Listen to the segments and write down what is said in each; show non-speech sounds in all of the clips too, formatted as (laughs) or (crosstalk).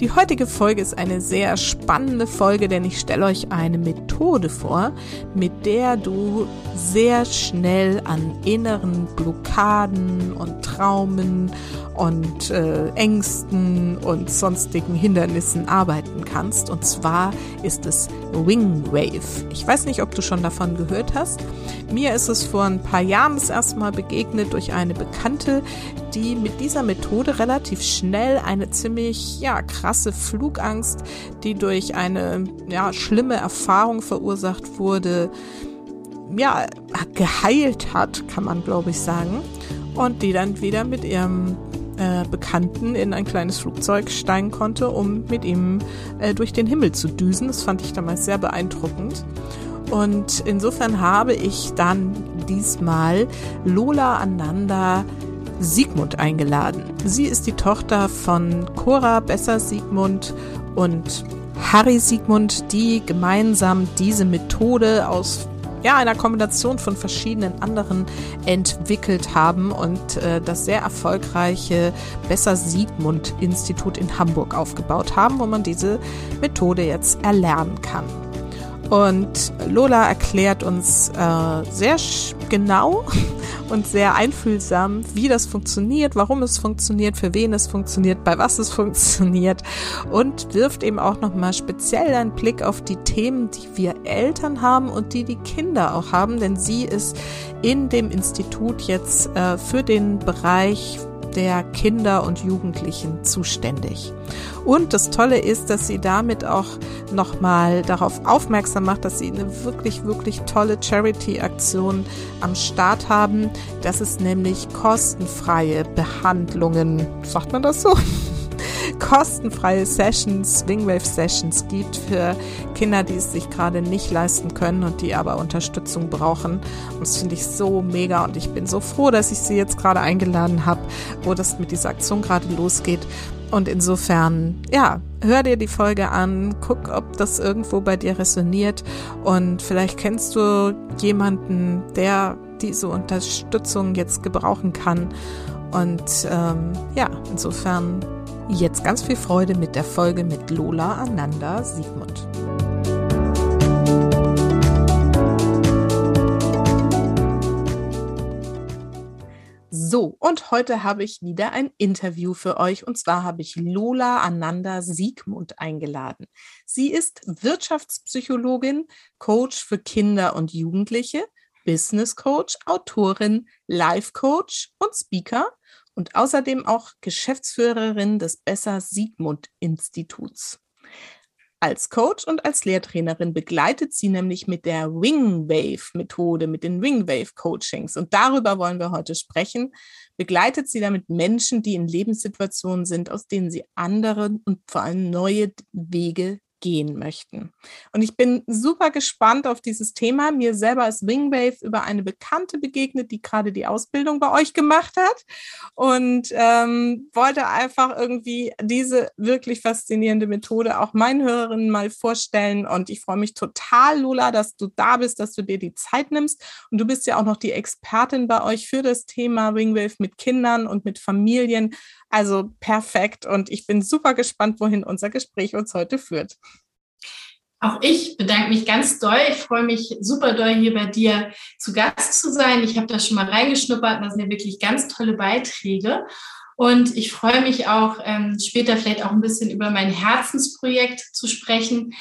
Die heutige Folge ist eine sehr spannende Folge, denn ich stelle euch eine Methode vor, mit der du sehr schnell an inneren Blockaden und Traumen und äh, Ängsten und sonstigen Hindernissen arbeiten kannst. Und zwar ist es Wing Wave. Ich weiß nicht, ob du schon davon gehört hast. Mir ist es vor ein paar Jahren das erste Mal begegnet durch eine Bekannte, die mit dieser Methode relativ schnell eine ziemlich ja, krasse Flugangst, die durch eine ja, schlimme Erfahrung verursacht wurde, ja, geheilt hat, kann man glaube ich sagen. Und die dann wieder mit ihrem äh, Bekannten in ein kleines Flugzeug steigen konnte, um mit ihm äh, durch den Himmel zu düsen. Das fand ich damals sehr beeindruckend. Und insofern habe ich dann diesmal Lola Ananda Siegmund eingeladen. Sie ist die Tochter von Cora Besser Siegmund und Harry Siegmund, die gemeinsam diese Methode aus ja, einer Kombination von verschiedenen anderen entwickelt haben und äh, das sehr erfolgreiche Besser Siegmund Institut in Hamburg aufgebaut haben, wo man diese Methode jetzt erlernen kann. Und Lola erklärt uns äh, sehr genau (laughs) und sehr einfühlsam, wie das funktioniert, warum es funktioniert, für wen es funktioniert, bei was es (laughs) funktioniert und wirft eben auch nochmal speziell einen Blick auf die Themen, die wir Eltern haben und die die Kinder auch haben, denn sie ist in dem Institut jetzt äh, für den Bereich der Kinder und Jugendlichen zuständig. Und das Tolle ist, dass sie damit auch nochmal darauf aufmerksam macht, dass sie eine wirklich, wirklich tolle Charity-Aktion am Start haben. Das ist nämlich kostenfreie Behandlungen. Sagt man das so? (laughs) kostenfreie Sessions, Wingwave Sessions gibt für Kinder, die es sich gerade nicht leisten können und die aber Unterstützung brauchen. Und das finde ich so mega und ich bin so froh, dass ich sie jetzt gerade eingeladen habe, wo das mit dieser Aktion gerade losgeht. Und insofern, ja, hör dir die Folge an, guck, ob das irgendwo bei dir resoniert und vielleicht kennst du jemanden, der diese Unterstützung jetzt gebrauchen kann. Und ähm, ja, insofern Jetzt ganz viel Freude mit der Folge mit Lola Ananda Siegmund. So, und heute habe ich wieder ein Interview für euch und zwar habe ich Lola Ananda Siegmund eingeladen. Sie ist Wirtschaftspsychologin, Coach für Kinder und Jugendliche, Business Coach, Autorin, Life Coach und Speaker und außerdem auch Geschäftsführerin des Besser Siegmund Instituts. Als Coach und als Lehrtrainerin begleitet sie nämlich mit der Wingwave-Methode, mit den Wingwave-Coachings. Und darüber wollen wir heute sprechen. Begleitet sie damit Menschen, die in Lebenssituationen sind, aus denen sie andere und vor allem neue Wege gehen möchten. Und ich bin super gespannt auf dieses Thema. Mir selber ist Wingwave über eine Bekannte begegnet, die gerade die Ausbildung bei euch gemacht hat und ähm, wollte einfach irgendwie diese wirklich faszinierende Methode auch meinen Hörerinnen mal vorstellen. Und ich freue mich total, Lula, dass du da bist, dass du dir die Zeit nimmst. Und du bist ja auch noch die Expertin bei euch für das Thema Wingwave mit Kindern und mit Familien. Also perfekt. Und ich bin super gespannt, wohin unser Gespräch uns heute führt. Auch ich bedanke mich ganz doll. Ich freue mich super doll, hier bei dir zu Gast zu sein. Ich habe da schon mal reingeschnuppert. Das sind ja wirklich ganz tolle Beiträge. Und ich freue mich auch, ähm, später vielleicht auch ein bisschen über mein Herzensprojekt zu sprechen.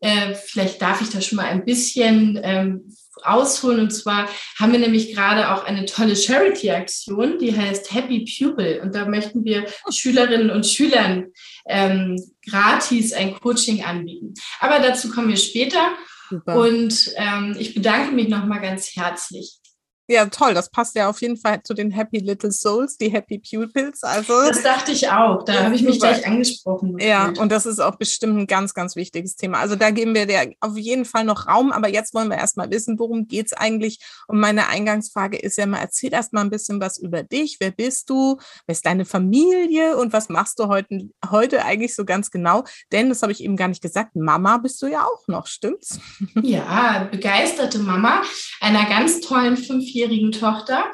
Äh, vielleicht darf ich da schon mal ein bisschen ähm, ausholen. Und zwar haben wir nämlich gerade auch eine tolle Charity-Aktion, die heißt Happy Pupil. Und da möchten wir Schülerinnen und Schülern ähm, gratis ein Coaching anbieten. Aber dazu kommen wir später. Super. Und ähm, ich bedanke mich nochmal ganz herzlich. Ja, toll. Das passt ja auf jeden Fall zu den Happy Little Souls, die Happy Pupils. Also (laughs) das dachte ich auch. Da habe ich mich gleich angesprochen. Ja, und das ist auch bestimmt ein ganz, ganz wichtiges Thema. Also da geben wir dir auf jeden Fall noch Raum. Aber jetzt wollen wir erstmal wissen, worum geht es eigentlich? Und meine Eingangsfrage ist ja mal, erzähl erst mal ein bisschen was über dich. Wer bist du? Wer ist deine Familie? Und was machst du heute, heute eigentlich so ganz genau? Denn, das habe ich eben gar nicht gesagt, Mama bist du ja auch noch, stimmt's? Ja, begeisterte Mama einer ganz tollen fünf fünfjährigen Tochter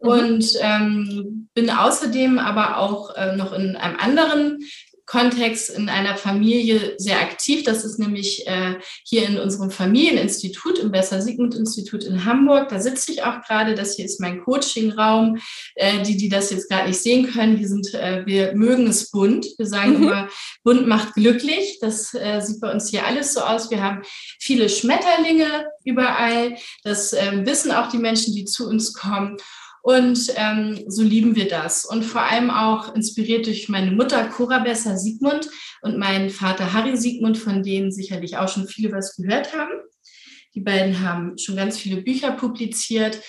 mhm. und ähm, bin außerdem aber auch äh, noch in einem anderen Kontext in einer Familie sehr aktiv. Das ist nämlich äh, hier in unserem Familieninstitut, im Besser-Sigmund-Institut in Hamburg. Da sitze ich auch gerade. Das hier ist mein Coaching-Raum. Äh, die, die das jetzt gerade nicht sehen können, wir, sind, äh, wir mögen es bunt. Wir sagen mhm. immer, bunt macht glücklich. Das äh, sieht bei uns hier alles so aus. Wir haben viele Schmetterlinge überall. Das ähm, wissen auch die Menschen, die zu uns kommen. Und ähm, so lieben wir das. Und vor allem auch inspiriert durch meine Mutter Cora Besser Siegmund und meinen Vater Harry Siegmund, von denen sicherlich auch schon viele was gehört haben. Die beiden haben schon ganz viele Bücher publiziert.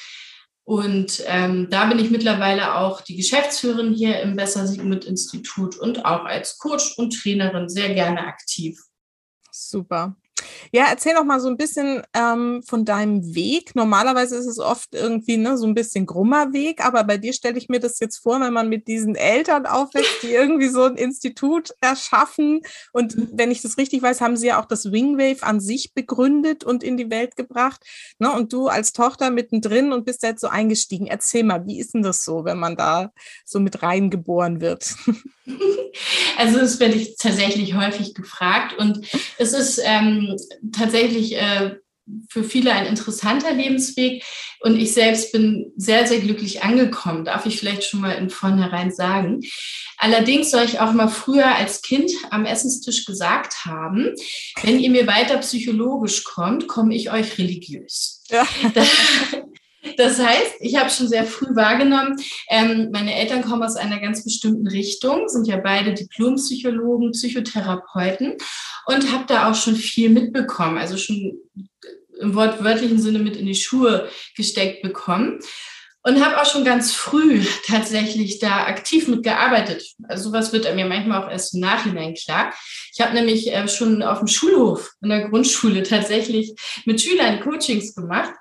Und ähm, da bin ich mittlerweile auch die Geschäftsführerin hier im Besser Siegmund Institut und auch als Coach und Trainerin sehr gerne aktiv. Super. Ja, erzähl doch mal so ein bisschen ähm, von deinem Weg. Normalerweise ist es oft irgendwie ne, so ein bisschen grummer Weg, aber bei dir stelle ich mir das jetzt vor, wenn man mit diesen Eltern aufwächst, die irgendwie so ein Institut erschaffen. Und wenn ich das richtig weiß, haben sie ja auch das Wingwave an sich begründet und in die Welt gebracht. Ne? Und du als Tochter mittendrin und bist jetzt so eingestiegen. Erzähl mal, wie ist denn das so, wenn man da so mit reingeboren wird? (laughs) Also das werde ich tatsächlich häufig gefragt und es ist ähm, tatsächlich äh, für viele ein interessanter Lebensweg und ich selbst bin sehr, sehr glücklich angekommen, darf ich vielleicht schon mal in vornherein sagen. Allerdings soll ich auch mal früher als Kind am Essenstisch gesagt haben, wenn ihr mir weiter psychologisch kommt, komme ich euch religiös. Ja. Das (laughs) heißt, ich habe schon sehr früh wahrgenommen, ähm, meine Eltern kommen aus einer ganz bestimmten Richtung, sind ja beide Diplompsychologen, Psychotherapeuten und habe da auch schon viel mitbekommen, also schon im wortwörtlichen Sinne mit in die Schuhe gesteckt bekommen und habe auch schon ganz früh (laughs) tatsächlich da aktiv mitgearbeitet. Also sowas wird mir manchmal auch erst im Nachhinein klar. Ich habe nämlich äh, schon auf dem Schulhof in der Grundschule tatsächlich mit Schülern Coachings gemacht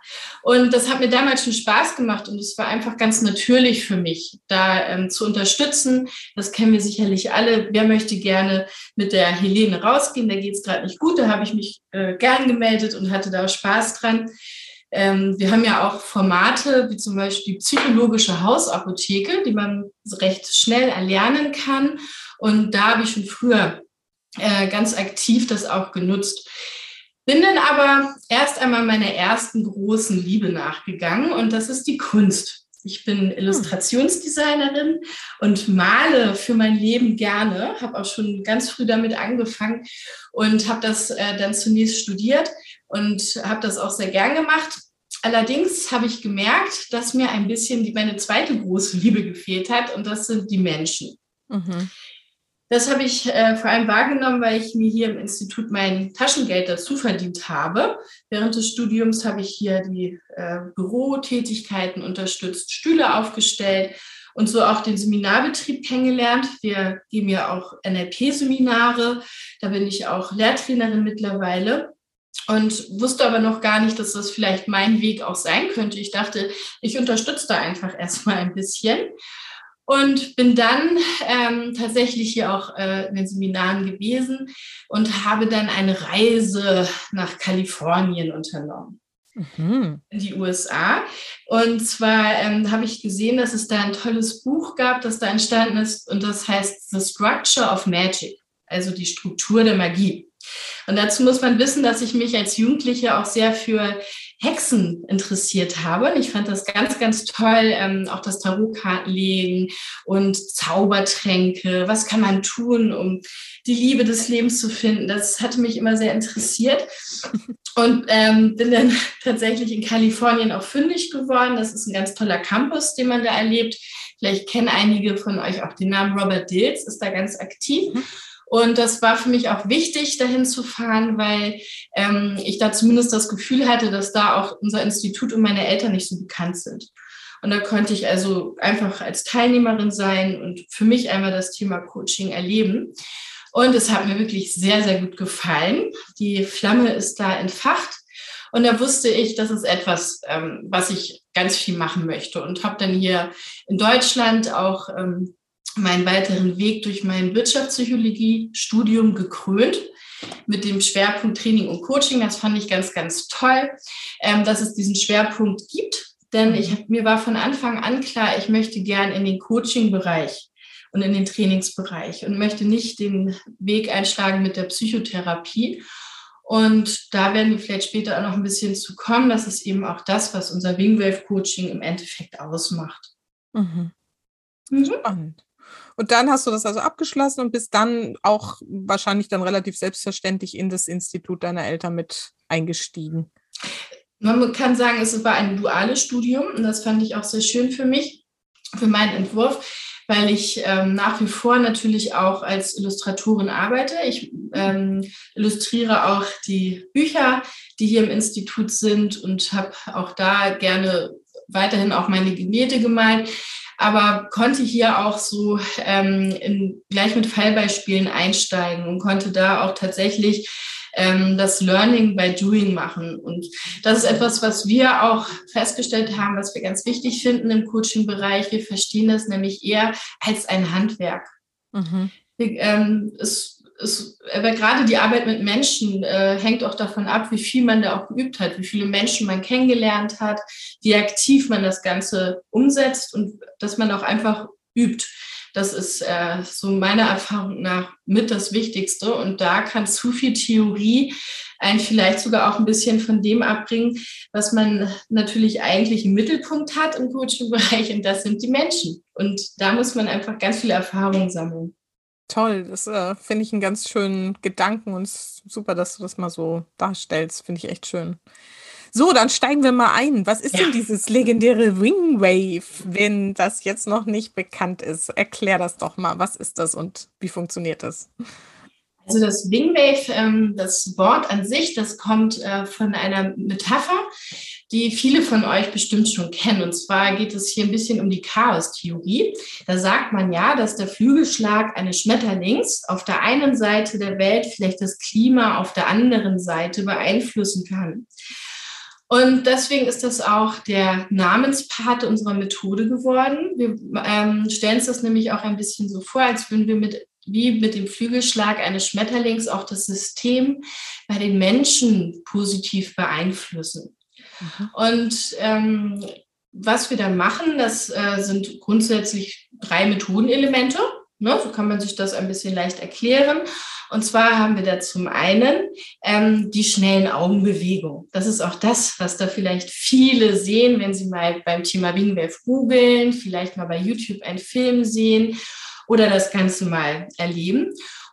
und das hat mir damals schon Spaß gemacht und es war einfach ganz natürlich für mich, da ähm, zu unterstützen. Das kennen wir sicherlich alle. Wer möchte gerne mit der Helene rausgehen? Da geht es gerade nicht gut. Da habe ich mich äh, gern gemeldet und hatte da Spaß dran. Ähm, wir haben ja auch Formate wie zum Beispiel die psychologische Hausapotheke, die man recht schnell erlernen kann. Und da habe ich schon früher äh, ganz aktiv das auch genutzt. Bin dann aber erst einmal meiner ersten großen Liebe nachgegangen und das ist die Kunst. Ich bin Illustrationsdesignerin und male für mein Leben gerne, habe auch schon ganz früh damit angefangen und habe das äh, dann zunächst studiert und habe das auch sehr gern gemacht. Allerdings habe ich gemerkt, dass mir ein bisschen die, meine zweite große Liebe gefehlt hat und das sind die Menschen. Mhm. Das habe ich äh, vor allem wahrgenommen, weil ich mir hier im Institut mein Taschengeld dazu verdient habe. Während des Studiums habe ich hier die äh, Bürotätigkeiten unterstützt, Stühle aufgestellt und so auch den Seminarbetrieb kennengelernt. Wir geben ja auch NLP-Seminare. Da bin ich auch Lehrtrainerin mittlerweile und wusste aber noch gar nicht, dass das vielleicht mein Weg auch sein könnte. Ich dachte, ich unterstütze da einfach (laughs) erstmal ein bisschen und bin dann ähm, tatsächlich hier auch äh, in den Seminaren gewesen und habe dann eine Reise nach Kalifornien unternommen. Mhm. In die USA. Und zwar ähm, habe ich gesehen, dass es da ein tolles Buch gab, das da entstanden ist, und das heißt The Structure of Magic, also die Struktur der Magie. Und dazu muss man wissen, dass ich mich als Jugendliche auch sehr für Hexen interessiert habe. Ich fand das ganz, ganz toll, ähm, auch das Tarotkartenlegen und Zaubertränke. Was kann man tun, um die Liebe des Lebens zu finden? Das hatte mich immer sehr interessiert. Und ähm, bin dann (laughs) tatsächlich in Kalifornien auch fündig geworden. Das ist ein ganz toller Campus, den man da erlebt. Vielleicht kennen einige von euch auch den Namen Robert Dills, ist da ganz aktiv. Und das war für mich auch wichtig, dahin zu fahren, weil ähm, ich da zumindest das Gefühl hatte, dass da auch unser Institut und meine Eltern nicht so bekannt sind. Und da konnte ich also einfach als Teilnehmerin sein und für mich einmal das Thema Coaching erleben. Und es hat mir wirklich sehr, sehr gut gefallen. Die Flamme ist da entfacht. Und da wusste ich, das ist etwas, ähm, was ich ganz viel machen möchte. Und habe dann hier in Deutschland auch ähm, meinen weiteren Weg durch mein Wirtschaftspsychologie-Studium gekrönt mit dem Schwerpunkt Training und Coaching. Das fand ich ganz, ganz toll, ähm, dass es diesen Schwerpunkt gibt. Denn ich, mir war von Anfang an klar, ich möchte gern in den Coaching-Bereich und in den Trainingsbereich und möchte nicht den Weg einschlagen mit der Psychotherapie. Und da werden wir vielleicht später auch noch ein bisschen zu kommen. Das ist eben auch das, was unser Wingwave Coaching im Endeffekt ausmacht. Mhm. Mhm. Spannend. Und dann hast du das also abgeschlossen und bist dann auch wahrscheinlich dann relativ selbstverständlich in das Institut deiner Eltern mit eingestiegen. Man kann sagen, es war ein duales Studium und das fand ich auch sehr schön für mich, für meinen Entwurf weil ich ähm, nach wie vor natürlich auch als Illustratorin arbeite. Ich ähm, illustriere auch die Bücher, die hier im Institut sind und habe auch da gerne weiterhin auch meine Gemälde gemalt, aber konnte hier auch so ähm, in, gleich mit Fallbeispielen einsteigen und konnte da auch tatsächlich ähm, das Learning by Doing machen. Und das ist etwas, was wir auch festgestellt haben, was wir ganz wichtig finden im Coaching-Bereich. Wir verstehen das nämlich eher als ein Handwerk. Mhm. Ähm, es, es, aber gerade die Arbeit mit Menschen äh, hängt auch davon ab, wie viel man da auch geübt hat, wie viele Menschen man kennengelernt hat, wie aktiv man das Ganze umsetzt und dass man auch einfach übt. Das ist äh, so meiner Erfahrung nach mit das Wichtigste. Und da kann zu viel Theorie einen vielleicht sogar auch ein bisschen von dem abbringen, was man natürlich eigentlich im Mittelpunkt hat im Coaching-Bereich. Und das sind die Menschen. Und da muss man einfach ganz viel Erfahrung sammeln. Toll, das äh, finde ich einen ganz schönen Gedanken und super, dass du das mal so darstellst. Finde ich echt schön. So, dann steigen wir mal ein. Was ist ja. denn dieses legendäre Wingwave, wenn das jetzt noch nicht bekannt ist? Erklär das doch mal. Was ist das und wie funktioniert das? Also das Wingwave, ähm, das Wort an sich, das kommt äh, von einer Metapher, die viele von euch bestimmt schon kennen. Und zwar geht es hier ein bisschen um die Chaos-Theorie. Da sagt man ja, dass der Flügelschlag eines Schmetterlings auf der einen Seite der Welt vielleicht das Klima auf der anderen Seite beeinflussen kann. Und deswegen ist das auch der Namenspate unserer Methode geworden. Wir ähm, stellen uns das nämlich auch ein bisschen so vor, als würden wir mit wie mit dem Flügelschlag eines Schmetterlings auch das System bei den Menschen positiv beeinflussen. Und ähm, was wir da machen, das äh, sind grundsätzlich drei Methodenelemente. Ne? So kann man sich das ein bisschen leicht erklären. Und zwar haben wir da zum einen ähm, die schnellen Augenbewegungen. Das ist auch das, was da vielleicht viele sehen, wenn sie mal beim Thema Wingwave googeln, vielleicht mal bei YouTube einen Film sehen oder das Ganze mal erleben.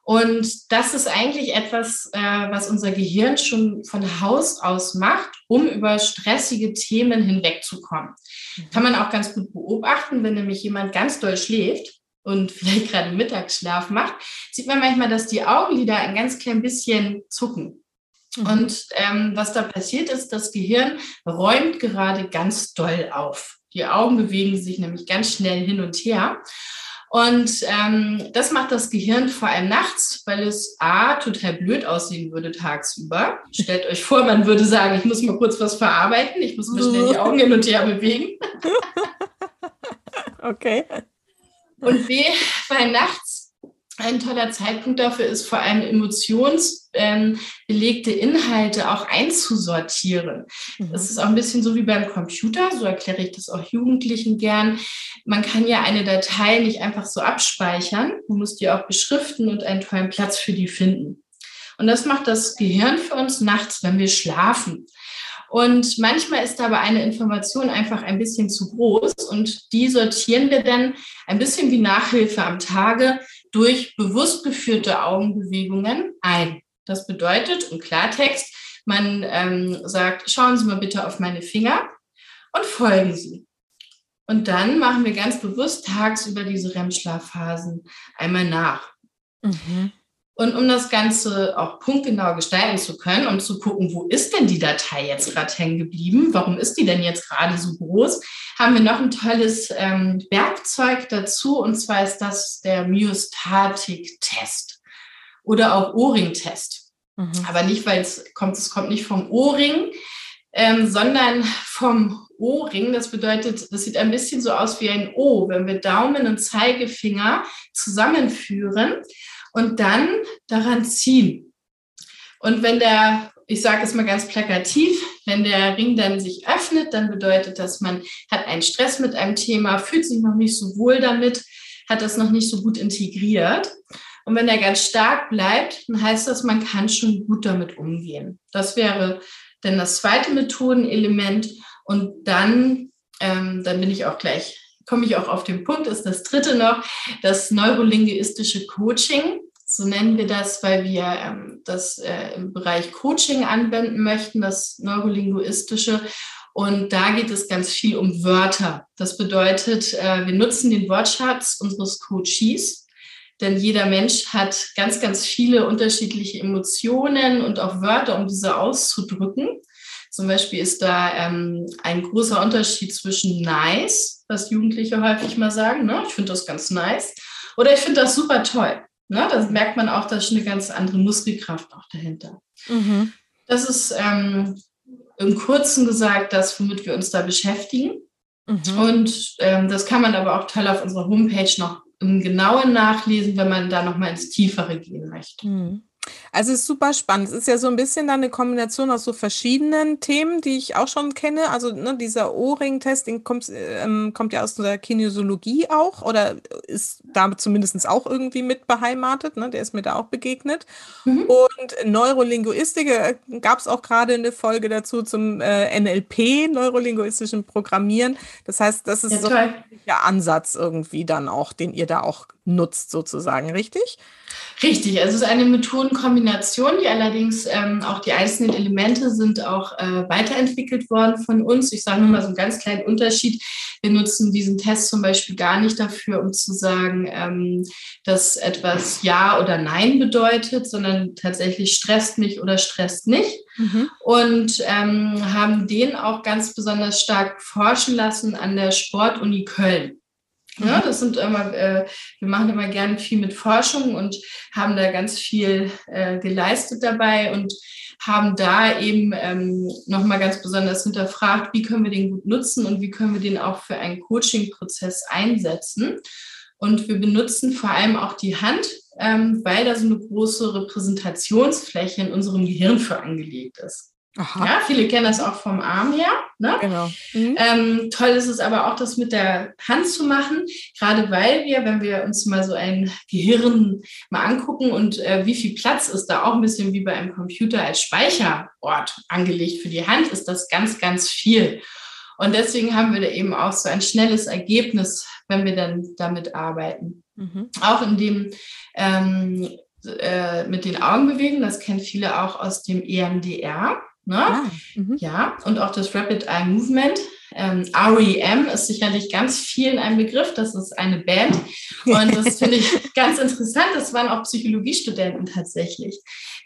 Und das ist eigentlich etwas, äh, was unser Gehirn schon von Haus aus macht, um über stressige Themen hinwegzukommen. Mhm. Kann man auch ganz gut beobachten, wenn nämlich jemand ganz doll schläft und (laughs) vielleicht gerade Mittagsschlaf macht, sieht man manchmal, dass die Augenlider ein ganz klein bisschen zucken. Mhm. Und ähm, was da passiert ist, das Gehirn räumt gerade ganz doll auf. Die Augen bewegen sich nämlich ganz schnell hin und her. Und ähm, das macht das Gehirn vor allem nachts, weil es A, total blöd aussehen würde tagsüber. Stellt euch vor, man würde sagen, ich muss mal kurz was verarbeiten, ich muss mal schnell die Augen hin und her bewegen. (laughs) okay. Und B, weil nachts ein toller Zeitpunkt dafür ist, vor allem emotionsbelegte Inhalte auch einzusortieren. Mhm. Das ist auch ein bisschen so wie beim Computer, so erkläre ich das auch Jugendlichen gern. Man kann ja eine Datei nicht einfach so abspeichern, man muss die auch beschriften und einen tollen Platz für die finden. Und das macht das Gehirn für uns nachts, wenn wir schlafen. Und manchmal ist aber eine Information einfach ein bisschen zu groß und die sortieren wir dann ein bisschen wie Nachhilfe am Tage durch bewusst geführte Augenbewegungen ein. Das bedeutet im Klartext, man ähm, sagt, schauen Sie mal bitte auf meine Finger und folgen Sie. Und dann machen wir ganz bewusst tagsüber diese REM-Schlafphasen einmal nach. Mhm. Und um das Ganze auch punktgenau gestalten zu können und zu gucken, wo ist denn die Datei jetzt gerade hängen geblieben? Warum ist die denn jetzt gerade so groß? Haben wir noch ein tolles ähm, Werkzeug dazu und zwar ist das der Myostatik-Test oder auch O-Ring-Test. Mhm. Aber nicht, weil es kommt, es kommt nicht vom O-Ring, ähm, sondern vom O-Ring. Das bedeutet, das sieht ein bisschen so aus wie ein O, wenn wir Daumen und Zeigefinger zusammenführen und dann daran ziehen. Und wenn der, ich sage es mal ganz plakativ, wenn der Ring dann sich öffnet, dann bedeutet das, man hat einen Stress mit einem Thema, fühlt sich noch nicht so wohl damit, hat das noch nicht so gut integriert. Und wenn er ganz stark bleibt, dann heißt das, man kann schon gut damit umgehen. Das wäre dann das zweite Methodenelement. Und dann, ähm, dann bin ich auch gleich komme ich auch auf den Punkt, ist das dritte noch, das neurolinguistische Coaching. So nennen wir das, weil wir ähm, das äh, im Bereich Coaching anwenden möchten, das neurolinguistische. Und da geht es ganz viel um Wörter. Das bedeutet, äh, wir nutzen den Wortschatz unseres Coaches, denn jeder Mensch hat ganz, ganz viele unterschiedliche Emotionen und auch Wörter, um diese auszudrücken. Zum Beispiel ist da ähm, ein großer Unterschied zwischen nice, was Jugendliche häufig mal sagen, ne? ich finde das ganz nice, oder ich finde das super toll. Ne? Da merkt man auch, da ist eine ganz andere Muskelkraft auch dahinter. Mhm. Das ist ähm, im Kurzen gesagt das, womit wir uns da beschäftigen. Mhm. Und ähm, das kann man aber auch toll auf unserer Homepage noch im Genauen nachlesen, wenn man da noch mal ins Tiefere gehen möchte. Mhm. Also es ist super spannend. Es ist ja so ein bisschen dann eine Kombination aus so verschiedenen Themen, die ich auch schon kenne. Also ne, dieser O-Ring-Test, kommt, ähm, kommt ja aus der Kinesiologie auch oder ist da zumindest auch irgendwie mit beheimatet. Ne? Der ist mir da auch begegnet. Mhm. Und Neurolinguistik, äh, gab es auch gerade eine Folge dazu zum äh, NLP, neurolinguistischen Programmieren. Das heißt, das ist ja, so ein Ansatz irgendwie dann auch, den ihr da auch nutzt sozusagen, richtig? Richtig, also es ist eine Methodenkombination, die allerdings ähm, auch die einzelnen Elemente sind auch äh, weiterentwickelt worden von uns. Ich sage nur mal so einen ganz kleinen Unterschied. Wir nutzen diesen Test zum Beispiel gar nicht dafür, um zu sagen, ähm, dass etwas Ja oder Nein bedeutet, sondern tatsächlich stresst mich oder stresst nicht. Mhm. Und ähm, haben den auch ganz besonders stark forschen lassen an der Sportuni Köln. Ja, das sind immer, äh, wir machen immer gerne viel mit Forschung und haben da ganz viel äh, geleistet dabei und haben da eben ähm, nochmal ganz besonders hinterfragt, wie können wir den gut nutzen und wie können wir den auch für einen Coaching-Prozess einsetzen. Und wir benutzen vor allem auch die Hand, ähm, weil da so eine große Repräsentationsfläche in unserem Gehirn für angelegt ist. Aha. Ja, viele kennen das auch vom Arm her. Ne? Genau. Mhm. Ähm, toll ist es aber auch, das mit der Hand zu machen, gerade weil wir, wenn wir uns mal so ein Gehirn mal angucken und äh, wie viel Platz ist da auch ein bisschen wie bei einem Computer als Speicherort angelegt für die Hand, ist das ganz, ganz viel. Und deswegen haben wir da eben auch so ein schnelles Ergebnis, wenn wir dann damit arbeiten. Mhm. Auch in dem ähm, äh, mit den Augen bewegen, das kennen viele auch aus dem EMDR. Ne? Ah, mhm. ja, und auch das Rapid Eye Movement. Ähm, REM ist sicherlich ganz vielen ein Begriff. Das ist eine Band. Und das finde ich (laughs) ganz interessant. Das waren auch Psychologiestudenten tatsächlich,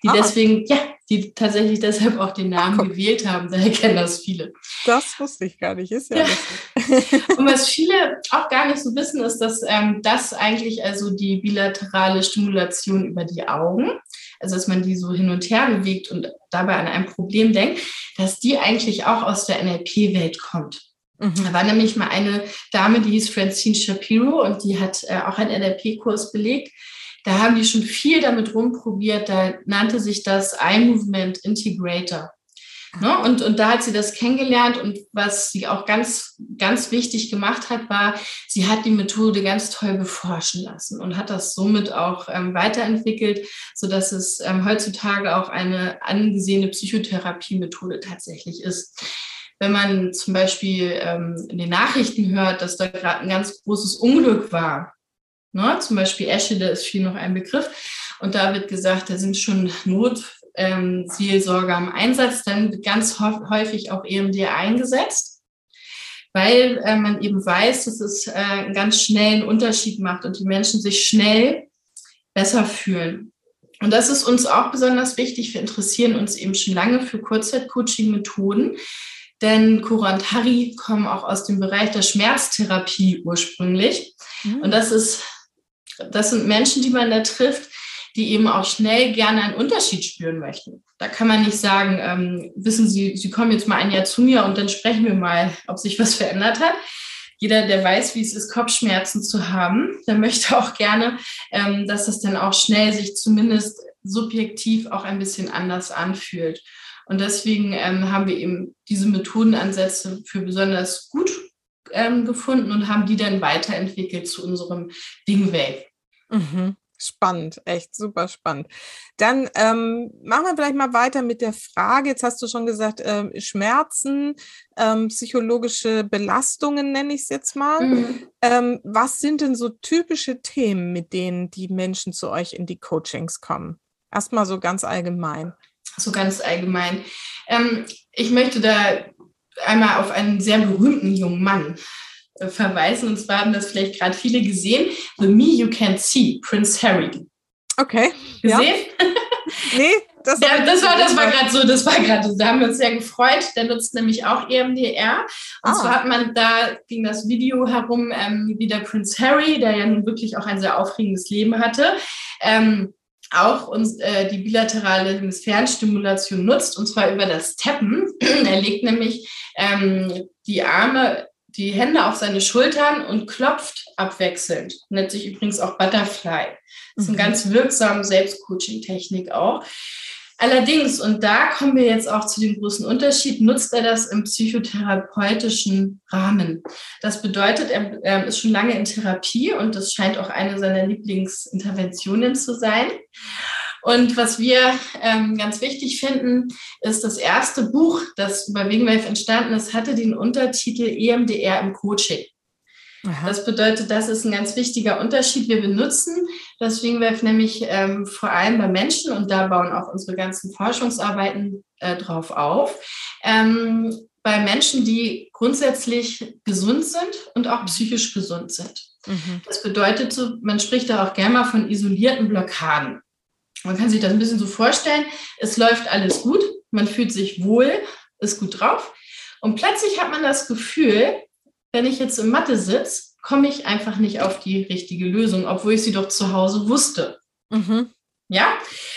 die ah. deswegen, ja, die tatsächlich deshalb auch den Namen Ach, gewählt haben. Daher kennen das viele. Das wusste ich gar nicht. Ist ja, ja. (laughs) (laughs) Und was viele auch gar nicht so wissen, ist, dass ähm, das eigentlich also die bilaterale Stimulation über die Augen also dass man die so hin und her bewegt und dabei an ein Problem denkt, dass die eigentlich auch aus der NLP-Welt kommt. Mhm. Da war nämlich mal eine Dame, die hieß Francine Shapiro und die hat äh, auch einen NLP-Kurs belegt. Da haben die schon viel damit rumprobiert. Da nannte sich das Eye Movement Integrator. Ne? Und, und da hat sie das kennengelernt und was sie auch ganz, ganz wichtig gemacht hat, war, sie hat die Methode ganz toll beforschen lassen und hat das somit auch ähm, weiterentwickelt, sodass es ähm, heutzutage auch eine angesehene Psychotherapiemethode tatsächlich ist. Wenn man zum Beispiel ähm, in den Nachrichten hört, dass da gerade ein ganz großes Unglück war, ne? zum Beispiel Eschede ist viel noch ein Begriff, und da wird gesagt, da sind schon Not, ähm, Seelsorger im Einsatz, dann wird ganz häufig auch EMDR eingesetzt, weil äh, man eben weiß, dass es äh, einen ganz schnellen Unterschied macht und die Menschen sich schnell besser fühlen. Und das ist uns auch besonders wichtig. Wir interessieren uns eben schon lange für Kurzzeitcoaching-Methoden. Denn Cora und Harry kommen auch aus dem Bereich der Schmerztherapie ursprünglich. Mhm. Und das ist, das sind Menschen, die man da trifft, die eben auch schnell gerne einen Unterschied spüren möchten. Da kann man nicht sagen, ähm, wissen Sie, Sie kommen jetzt mal ein Jahr zu mir und dann sprechen wir mal, ob sich was (laughs) verändert hat. Jeder, der weiß, wie es ist, Kopfschmerzen zu haben, der möchte auch gerne, ähm, dass das dann auch schnell sich zumindest subjektiv auch ein bisschen anders anfühlt. Und deswegen ähm, haben wir eben diese Methodenansätze für besonders gut ähm, gefunden und haben die dann weiterentwickelt zu unserem Wingwave. Mhm. Spannend, echt super spannend. Dann ähm, machen wir vielleicht mal weiter mit der Frage. Jetzt hast du schon gesagt, ähm, Schmerzen, ähm, psychologische Belastungen nenne ich es jetzt mal. Mhm. Ähm, was sind denn so typische Themen, mit denen die Menschen zu euch in die Coachings kommen? Erstmal so ganz allgemein so ganz allgemein. Ähm, ich möchte da einmal auf einen sehr berühmten jungen Mann verweisen. Und zwar haben das vielleicht gerade viele gesehen. The Me You Can See, Prince Harry. Okay. Gesehen? Ja. (laughs) nee, das, ja, das war, das war gerade so, das war gerade so. Da haben wir uns sehr gefreut. Der nutzt nämlich auch EMDR. Und ah. zwar hat man da, ging das Video herum, ähm, wie der Prince Harry, der ja nun wirklich auch ein sehr aufregendes Leben hatte, ähm, auch uns, äh, die bilaterale Hemisphärenstimulation nutzt, und zwar über das Tappen. (clears throat) er legt nämlich ähm, die Arme, die Hände auf seine Schultern und klopft abwechselnd. Nennt sich übrigens auch Butterfly. Das ist eine mhm. ganz wirksame Selbstcoaching-Technik auch. Allerdings, und da kommen wir jetzt auch zu dem großen Unterschied, nutzt er das im psychotherapeutischen Rahmen. Das bedeutet, er, er ist schon lange in Therapie und das scheint auch eine seiner Lieblingsinterventionen zu sein. Und was wir ähm, ganz wichtig finden, ist das erste Buch, das über Wingwave entstanden ist, hatte den Untertitel EMDR im Coaching. Aha. Das bedeutet, das ist ein ganz wichtiger Unterschied. Wir benutzen das Wingwave nämlich ähm, vor allem bei Menschen und da bauen auch unsere ganzen Forschungsarbeiten äh, drauf auf. Ähm, bei Menschen, die grundsätzlich gesund sind und auch psychisch gesund sind. Mhm. Das bedeutet so, man spricht da auch gerne mal von isolierten Blockaden. Man kann sich das ein bisschen so vorstellen, es läuft alles gut, man fühlt sich wohl, ist gut drauf. Und plötzlich hat man das Gefühl, wenn ich jetzt im Mathe sitze, komme ich einfach nicht auf die richtige Lösung, obwohl ich sie doch zu Hause wusste. Mhm. Ja,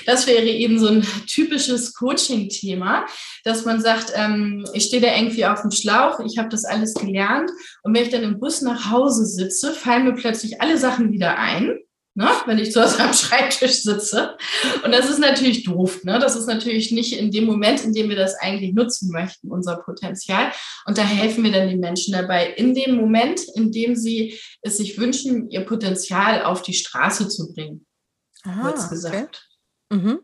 das wäre eben so ein typisches Coaching-Thema, dass man sagt, ähm, ich stehe da irgendwie auf dem Schlauch, ich habe das alles gelernt und wenn ich dann im Bus nach Hause sitze, fallen mir plötzlich alle Sachen wieder ein ne? wenn ich zu Hause (laughs) am Schreibtisch sitze. Und das ist natürlich doof. Ne? Das ist natürlich nicht in dem Moment, in dem wir das eigentlich nutzen möchten, unser Potenzial. Und da helfen wir dann den Menschen dabei, in dem Moment, in dem sie es sich wünschen, ihr Potenzial auf die Straße zu bringen. Aha, kurz gesagt. Okay. Mhm.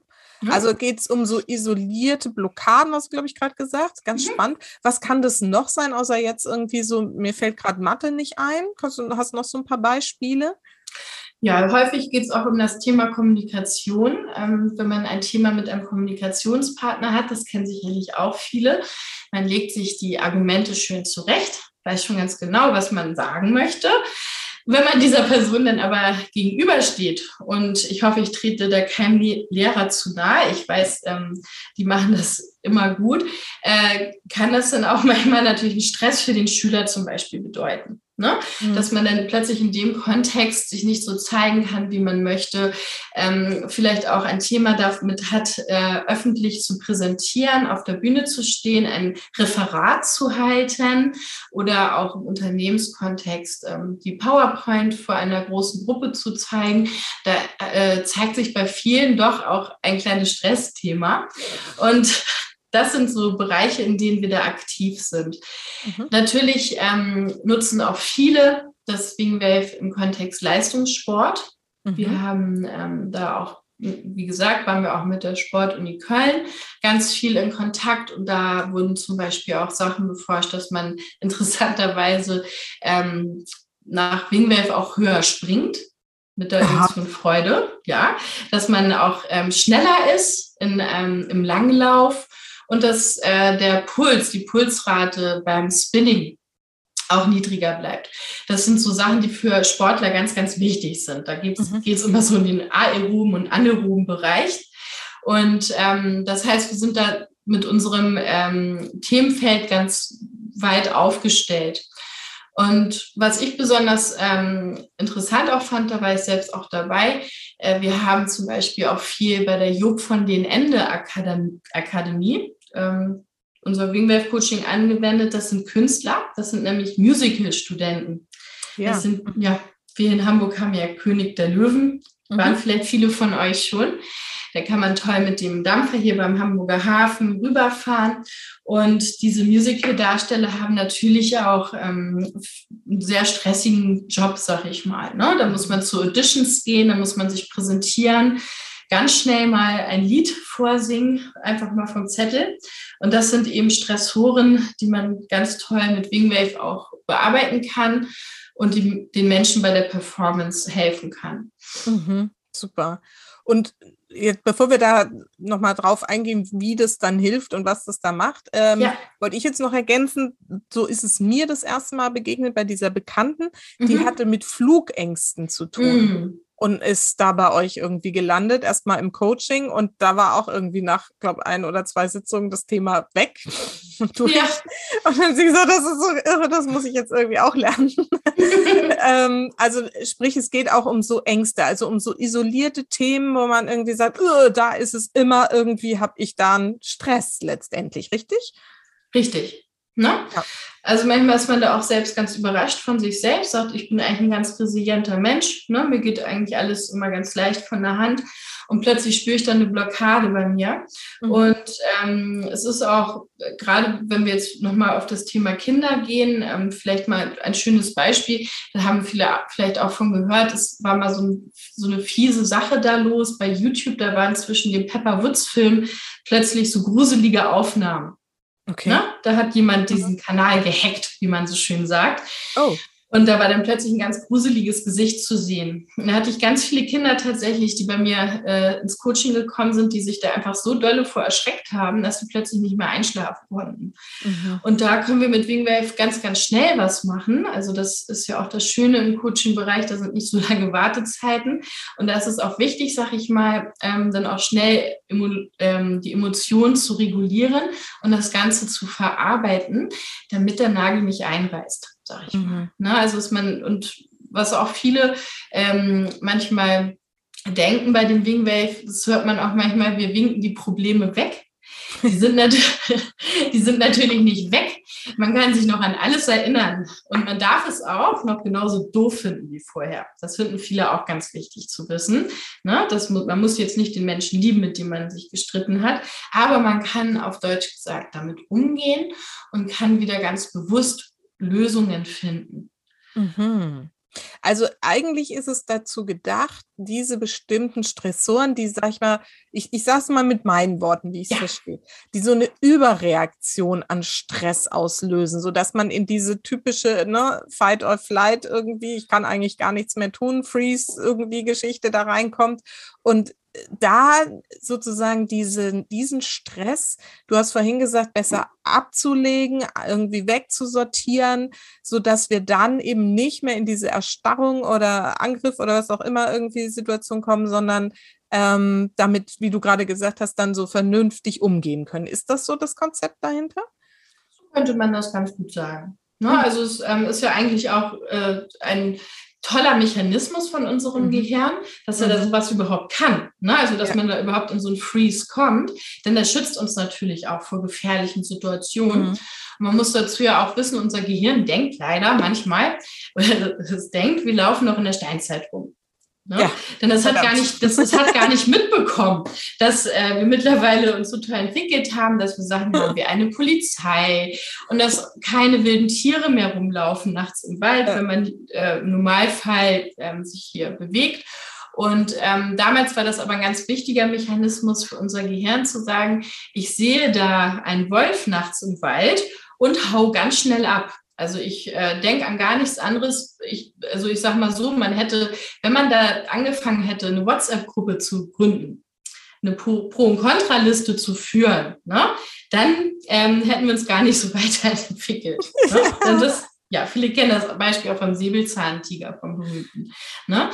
Also geht es um so isolierte Blockaden, hast du, glaube ich, gerade gesagt. Ganz mhm. spannend. Was kann das noch sein, außer jetzt irgendwie so, mir fällt gerade Mathe nicht ein. Hast du hast noch so ein paar Beispiele? Ja, häufig geht es auch um das Thema Kommunikation. Ähm, wenn man ein Thema mit einem Kommunikationspartner hat, das kennen sicherlich auch viele, man legt sich die Argumente schön zurecht, weiß schon ganz genau, was man sagen möchte. Wenn man dieser Person dann aber gegenübersteht, und ich hoffe, ich trete da keinem Lehrer zu nahe, ich weiß, ähm, die machen das immer gut, äh, kann das dann auch (laughs) manchmal natürlich einen Stress für den Schüler zum Beispiel bedeuten. Ne? Mhm. Dass man dann plötzlich in dem Kontext sich nicht so zeigen kann, wie man möchte, ähm, vielleicht auch ein Thema damit hat, äh, öffentlich zu präsentieren, auf der Bühne zu stehen, ein Referat zu halten oder auch im Unternehmenskontext ähm, die PowerPoint vor einer großen Gruppe zu zeigen. Da äh, zeigt sich bei vielen doch auch ein kleines Stressthema. Und das sind so Bereiche, in denen wir da aktiv sind. Mhm. Natürlich ähm, nutzen auch viele das Wingwave im Kontext Leistungssport. Mhm. Wir haben ähm, da auch, wie gesagt, waren wir auch mit der Sportuni Köln ganz viel in Kontakt und da wurden zum Beispiel auch Sachen beforscht, dass man (laughs) interessanterweise ähm, nach Wingwave auch höher springt mit der von Freude, ja, dass man auch ähm, schneller ist in, ähm, im Langlauf und dass äh, der Puls, die Pulsrate beim Spinning auch niedriger bleibt. Das sind so Sachen, die für Sportler ganz, ganz wichtig sind. Da geht es mhm. immer so in den aeroben und anaeroben Bereich. Und ähm, das heißt, wir sind da mit unserem ähm, Themenfeld ganz weit aufgestellt. Und was ich besonders ähm, interessant auch fand, da war ich selbst auch dabei, wir haben zum Beispiel auch viel bei der Job von den Ende Akademie, ähm, unser Wingwave Coaching angewendet. Das sind Künstler, das sind nämlich Musical-Studenten. Ja. Das sind, ja, wir in Hamburg haben ja König der Löwen, waren mhm. vielleicht viele von euch schon. Da kann man toll mit dem Dampfer hier beim Hamburger Hafen rüberfahren. Und diese Musical-Darsteller haben natürlich auch ähm, einen sehr stressigen Job, sag ich mal. Ne? Da muss man zu Auditions gehen, da muss man sich präsentieren ganz schnell mal ein Lied vorsingen, einfach mal vom Zettel. Und das sind eben Stressoren, die man ganz toll mit Wingwave auch bearbeiten kann und die, den Menschen bei der Performance helfen kann. Mhm, super. Und jetzt, bevor wir da nochmal drauf eingehen, wie das dann hilft und was das da macht, ähm, ja. wollte ich jetzt noch ergänzen, so ist es mir das erste Mal begegnet bei dieser Bekannten, die mhm. hatte mit Flugängsten zu tun. Mhm und ist da bei euch irgendwie gelandet, erstmal im Coaching und da war auch irgendwie nach, glaube ein oder zwei Sitzungen das Thema weg. (laughs) Und, ja. und dann sie gesagt, das ist so irre, das muss ich jetzt irgendwie auch lernen. (laughs) ähm, also sprich, es geht auch um so Ängste, also um so isolierte Themen, wo man irgendwie sagt, da ist es immer irgendwie, habe ich da einen Stress letztendlich, richtig? Richtig. Ne? Ja. Also manchmal ist man da auch selbst ganz überrascht von sich selbst, sagt, ich bin eigentlich ein ganz resilienter Mensch, ne? mir geht eigentlich alles immer ganz leicht von der Hand und plötzlich spüre ich dann eine Blockade bei mir. Mhm. Und ähm, es ist auch, gerade wenn wir jetzt nochmal auf das Thema Kinder gehen, ähm, vielleicht mal ein schönes Beispiel, da haben viele vielleicht auch von gehört, es war mal so, ein, so eine fiese Sache da los bei YouTube, da waren zwischen dem Pepper Woods Film plötzlich so gruselige Aufnahmen. Okay. Ne? Da hat jemand diesen Kanal gehackt, wie man so schön sagt. Oh. Und da war dann plötzlich ein ganz gruseliges Gesicht zu sehen. Und da hatte ich ganz viele Kinder tatsächlich, die bei mir äh, ins Coaching gekommen sind, die sich da einfach so dolle vor erschreckt haben, dass sie plötzlich nicht mehr einschlafen konnten. Mhm. Und da können wir mit Wingwave ganz, ganz schnell was machen. Also das ist ja auch das Schöne im Coaching-Bereich, da sind nicht so lange Wartezeiten. Und da ist es auch wichtig, sag ich mal, ähm, dann auch schnell ähm, die Emotionen zu regulieren und das Ganze zu verarbeiten, damit der Nagel nicht einreißt sag ich mhm. mal. Ne? Also ist man, und was auch viele ähm, manchmal denken bei dem Wingwave, das hört man auch manchmal, wir winken die Probleme weg. Die sind, (laughs) die sind natürlich nicht weg. Man kann sich noch an alles erinnern. Und man darf es auch noch genauso doof finden wie vorher. Das finden viele auch ganz wichtig zu wissen. Ne? Das, man muss jetzt nicht den Menschen lieben, mit dem man sich gestritten hat. Aber man kann auf Deutsch gesagt damit umgehen und kann wieder ganz bewusst Lösungen finden. Mhm. Also eigentlich ist es dazu gedacht, diese bestimmten Stressoren, die, sag ich mal, ich, ich sage es mal mit meinen Worten, wie ich es ja. verstehe, die so eine Überreaktion an Stress auslösen, sodass man in diese typische ne, Fight or Flight irgendwie, ich kann eigentlich gar nichts mehr tun, Freeze irgendwie Geschichte da reinkommt und da sozusagen diese, diesen Stress, du hast vorhin gesagt, besser abzulegen, irgendwie wegzusortieren, so dass wir dann eben nicht mehr in diese Erstarrung oder Angriff oder was auch immer irgendwie Situation kommen, sondern ähm, damit, wie du gerade gesagt hast, dann so vernünftig umgehen können. Ist das so das Konzept dahinter? So könnte man das ganz gut sagen. Ne? Hm. Also es ähm, ist ja eigentlich auch äh, ein toller Mechanismus von unserem mhm. Gehirn, dass er mhm. da sowas überhaupt kann. Ne? Also, dass ja. man da überhaupt in so ein Freeze kommt. Denn das schützt uns natürlich auch vor gefährlichen Situationen. Mhm. Man muss dazu ja auch wissen, unser Gehirn denkt leider manchmal, (laughs) oder es denkt, wir laufen noch in der Steinzeit rum. Ne? Ja, Denn das hat, gar nicht, das, das hat gar nicht mitbekommen, dass äh, wir mittlerweile uns so toll entwickelt haben, dass wir Sachen haben wie eine Polizei und dass keine wilden Tiere mehr rumlaufen nachts im Wald, ja. wenn man äh, im Normalfall äh, sich hier bewegt. Und ähm, damals war das aber ein ganz wichtiger Mechanismus für unser Gehirn zu sagen, ich sehe da einen Wolf nachts im Wald und hau ganz schnell ab. Also ich äh, denke an gar nichts anderes. Ich, also ich sage mal so, man hätte, wenn man da angefangen hätte, eine WhatsApp-Gruppe zu gründen, eine Pro-, Pro und Kontraliste zu führen, ne, dann ähm, hätten wir uns gar nicht so (laughs) weiterentwickelt. Ne? das, ja, viele kennen das Beispiel auch vom Säbelzahntiger, vom berühmten. Ne?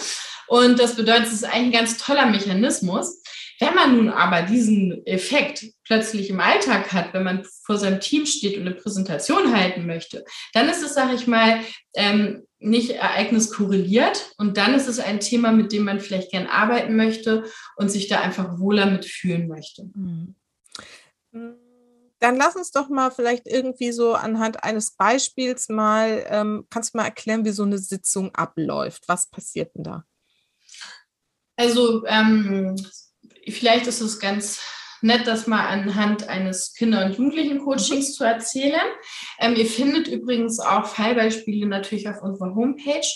Und das bedeutet, es ist eigentlich ein ganz toller Mechanismus. Wenn man nun aber diesen Effekt plötzlich im Alltag hat, wenn man vor seinem Team steht und eine Präsentation halten möchte, dann ist es, sage ich mal, ähm, nicht ereigniskorreliert und dann ist es ein Thema, mit dem man vielleicht gern arbeiten möchte und sich da einfach wohler mitfühlen möchte. Mhm. Dann lass uns doch mal vielleicht irgendwie so anhand eines Beispiels mal, ähm, kannst du mal erklären, wie so eine Sitzung abläuft? Was passiert denn da? Also ähm, vielleicht ist es ganz nett, das mal anhand eines Kinder- und Jugendlichen-Coachings mhm. zu erzählen. Ähm, ihr findet übrigens auch Fallbeispiele natürlich auf unserer Homepage,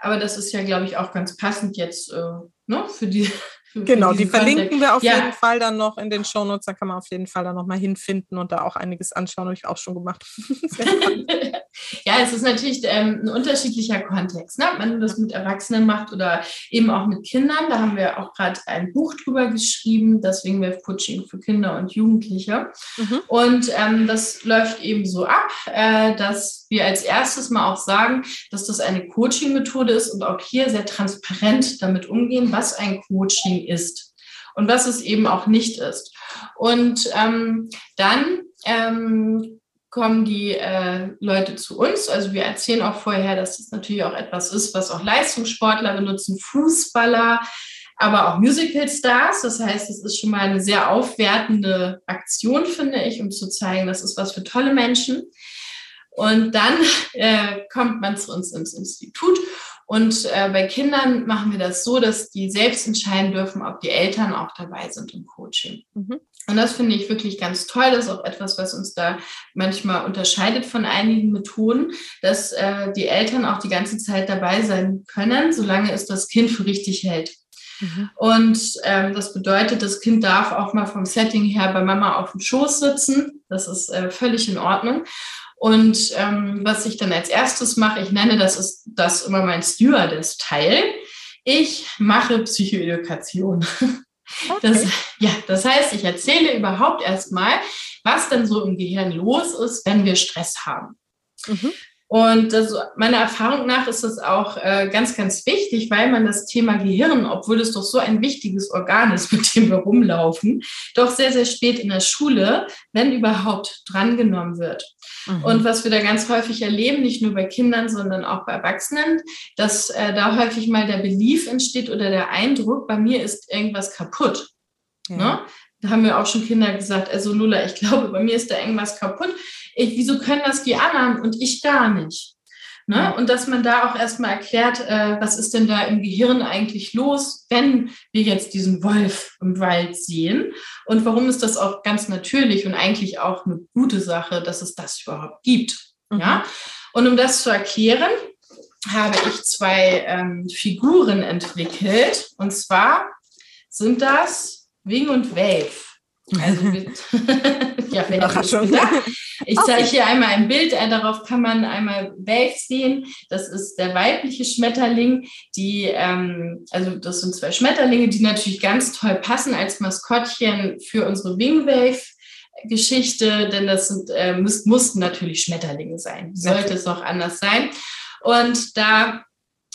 aber das ist ja, glaube ich, auch ganz passend jetzt äh, ne, für die Genau, die verlinken Kontext. wir auf ja. jeden Fall dann noch in den Shownotes. Da kann man auf jeden Fall dann nochmal hinfinden und da auch einiges anschauen. Habe ich auch schon gemacht. (laughs) (laughs) ja, es ist natürlich ähm, ein unterschiedlicher Kontext. Ne? Wenn du das mit Erwachsenen macht oder eben auch mit Kindern, da haben wir auch gerade ein Buch drüber geschrieben, das Wingwave Coaching für Kinder und Jugendliche. Mhm. Und ähm, das läuft eben so ab, äh, dass wir als erstes mal auch sagen, dass das eine Coaching-Methode ist und auch hier sehr transparent damit umgehen, was ein Coaching ist und was es eben auch nicht ist. Und ähm, dann ähm, kommen die äh, Leute zu uns. Also wir erzählen auch vorher, dass das natürlich auch etwas ist, was auch Leistungssportler benutzen, Fußballer, aber auch Musical-Stars. Das heißt, es ist schon mal eine sehr aufwertende Aktion, finde ich, um zu zeigen, das ist was für tolle Menschen. Und dann äh, kommt man zu uns ins Institut. Und äh, bei Kindern machen wir das so, dass die selbst entscheiden dürfen, ob die Eltern auch dabei sind im Coaching. Mhm. Und das finde ich wirklich ganz toll. Das ist auch etwas, was uns da manchmal unterscheidet von einigen Methoden, dass äh, die Eltern auch die ganze Zeit dabei sein können, solange es das Kind für richtig hält. Mhm. Und ähm, das bedeutet, das Kind darf auch mal vom Setting her bei Mama auf dem Schoß sitzen. Das ist äh, völlig in Ordnung. Und ähm, was ich dann als erstes mache, ich nenne das ist das immer mein Stewardess-Teil. Ich mache Psychoedukation. (laughs) Okay. Das, ja, das heißt, ich erzähle überhaupt erstmal, was denn so im Gehirn los ist, wenn wir Stress haben. Mhm. Und das, meiner Erfahrung nach ist das auch äh, ganz, ganz wichtig, weil man das Thema Gehirn, obwohl es doch so ein wichtiges Organ ist, (laughs) mit dem wir rumlaufen, doch sehr, sehr spät in der Schule, wenn überhaupt, drangenommen wird. Mhm. Und was wir da ganz häufig erleben, nicht nur bei Kindern, sondern auch bei Erwachsenen, dass äh, da häufig mal der Belief entsteht oder der Eindruck, bei mir ist irgendwas kaputt. Ja. Ne? Da haben mir auch schon Kinder gesagt, also Lula, ich (laughs) glaube, bei mir ist da irgendwas kaputt. Ich, wieso können das die anderen und ich gar nicht? Ne? Und dass man da auch erstmal erklärt, äh, was ist denn da im Gehirn eigentlich los, wenn wir jetzt diesen Wolf im Wald sehen und warum ist das auch ganz natürlich und eigentlich auch eine gute Sache, dass es das überhaupt gibt. Mhm. Ja? Und um das zu erklären, habe ich zwei ähm, Figuren entwickelt. Und zwar sind das Wing und Wave. Also (laughs) ja, Überraschung. (laughs) Ich zeige hier einmal ein Bild, äh, darauf kann man einmal Wave sehen. Das ist der weibliche Schmetterling. Die, ähm, also das sind zwei Schmetterlinge, die natürlich ganz toll passen als Maskottchen für unsere Wingwave. Geschichte, denn das sind, äh, müß, mussten natürlich Schmetterlinge sein. Sollte es auch anders sein. Und da